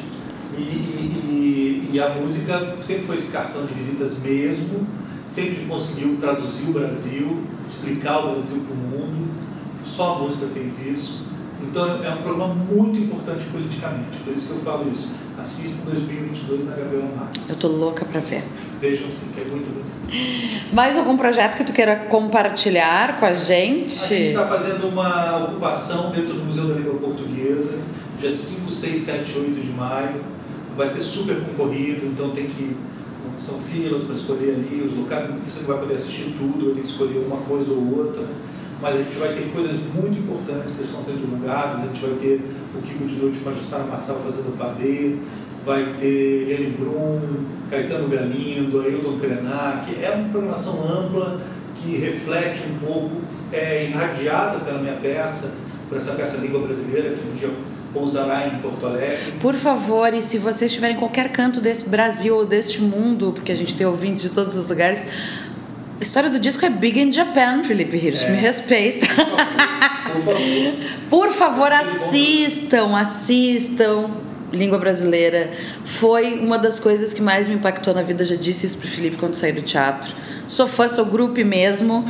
E, e- e- e a música sempre foi esse cartão de visitas mesmo, sempre conseguiu traduzir o Brasil, explicar o Brasil para o mundo, só a música fez isso. Então é um programa muito importante politicamente, por isso que eu falo isso. Assista 2022 na Gabriel Max. Eu tô louca pra ver. Vejam sim, que é muito bonito. Mais algum projeto que tu queira compartilhar com a gente? A gente está fazendo uma ocupação dentro do Museu da Língua Portuguesa, dia 5, 6, 7, 8 de maio. vai ser super concorrido, então tem que são filas para escolher ali os locais, você não vai poder assistir tudo, vai ter que escolher uma coisa ou outra, mas a gente vai ter coisas muito importantes que estão sendo divulgadas, a gente vai ter o Kiko de Noite Jussara Marçal fazendo padê, vai ter Eliane Brum, Caetano Galindo, Ailton Krenak, é uma programação ampla que reflete um pouco, é irradiada pela minha peça, por essa peça Língua Brasileira, que um dia pousará em Porto Alegre. Por favor, e se vocês estiverem em qualquer canto desse Brasil ou deste mundo, porque a gente tem ouvintes de todos os lugares, a história do disco é Big in Japan, Felipe Hirsch, É. me respeita. Por favor. Por favor, assistam, assistam. Língua brasileira foi uma das coisas que mais me impactou na vida. Já disse isso pro Felipe quando saí do teatro. Sou fã, sou grupo mesmo,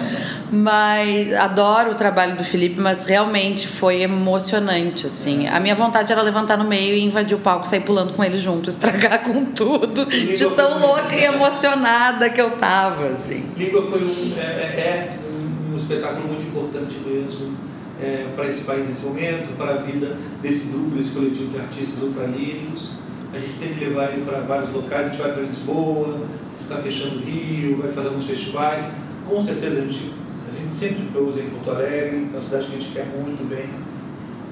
mas adoro o trabalho do Felipe, mas realmente foi emocionante, assim. A minha vontade era levantar no meio e invadir o palco, sair pulando com ele junto, estragar com tudo, de tão louca e emocionada que eu tava, assim. Língua foi um, é, é um, um espetáculo muito importante mesmo é, para esse país nesse momento, para a vida desse grupo, desse coletivo de artistas ultralíricos. A gente tem que levar ele para vários locais, a gente vai para Lisboa, a gente está fechando o Rio, vai fazer alguns festivais. Com certeza a gente, a gente sempre pousa em Porto Alegre, é uma cidade que a gente quer muito bem.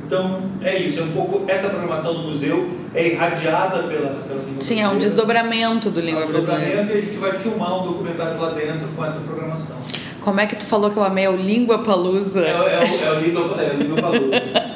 Então é isso, é um pouco essa programação do museu é irradiada pela, pela língua Sim, é um brasileira. desdobramento do Língua É um Brasileira. desdobramento E a gente vai filmar um documentário lá dentro com essa programação. Como é que tu falou que eu amei? É o Língua Palusa. É, o- é, é o Língua é o Língua Palusa.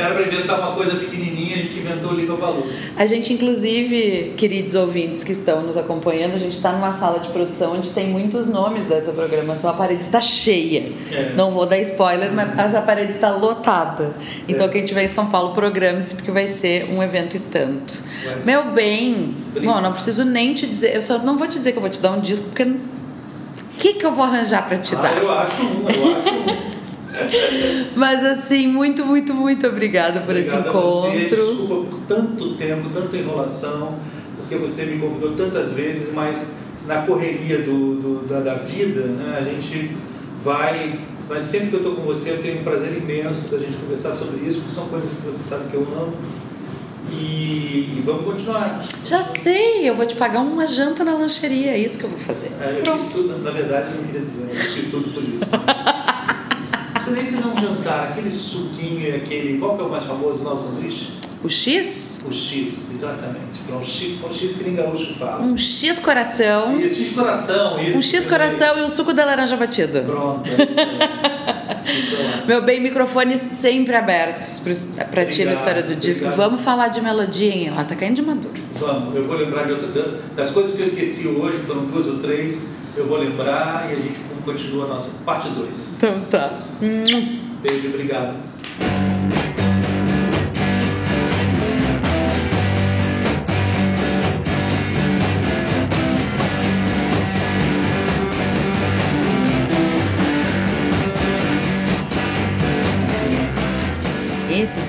Era para inventar uma coisa pequenininha, a gente inventou o Língua Palusa. A gente, inclusive, queridos ouvintes que estão nos acompanhando, a gente está numa sala de produção onde tem muitos nomes dessa programação. A parede está cheia. É. Não vou dar spoiler, mas a parede está lotada. Então, É. quem estiver em São Paulo, programe-se, porque vai ser um evento e tanto. Ser. Meu bem, Brinca. bom, não preciso nem te dizer, eu só não vou te dizer que eu vou te dar um disco, porque. O que, que eu vou arranjar para te Ah, dar? eu acho um, eu acho um. Mas assim, muito, muito, muito obrigada por esse Obrigado encontro. Desculpa por tanto tempo, tanta enrolação, porque você me convidou tantas vezes, mas na correria do, do- da, da vida, né, a gente vai. Mas sempre que eu estou com você, eu tenho um prazer imenso da gente conversar sobre isso, porque são coisas que você sabe que eu amo. E, e vamos continuar. Já sei, eu vou te pagar uma janta na lancheria, é isso que eu vou fazer. É, eu Pronto. tudo, na verdade, eu não queria dizer, eu fiz tudo por isso. Você nem se não jantar, aquele suquinho aquele. Qual que é o mais famoso nosso sanduíche? O X? O X, exatamente. Pronto, o X, o X que nem gaúcho fala. Um X coração, Isso, X coração, isso. um X coração e um suco de laranja batido. Pronto, é isso. Então. Meu bem, microfones sempre abertos para ti na história do disco. obrigado. Vamos falar de melodia, hein? Ela tá caindo de maduro. Vamos, eu vou lembrar de outra, das coisas que eu esqueci hoje, foram duas ou três, eu vou lembrar e a gente continua a nossa parte 2. Então tá. Beijo, obrigado.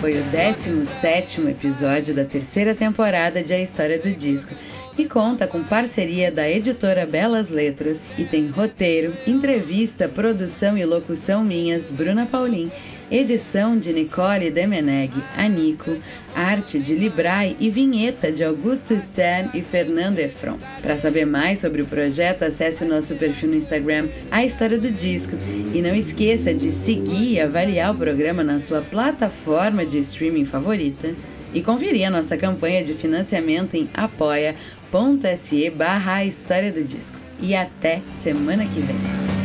Foi o 17º episódio da terceira temporada de A História do Disco e conta com parceria da editora Belas Letras e tem roteiro, entrevista, produção e locução minhas, Bruna Paulin, edição de Nicole Demeneg, Anico, arte de Librai e vinheta de Augusto Stern e Fernando Efron. Para saber mais sobre o projeto, acesse o nosso perfil no Instagram, A História do Disco, e não esqueça de seguir e avaliar o programa na sua plataforma de streaming favorita e conferir a nossa campanha de financiamento em apoia.se barra História do Disco. E até semana que vem.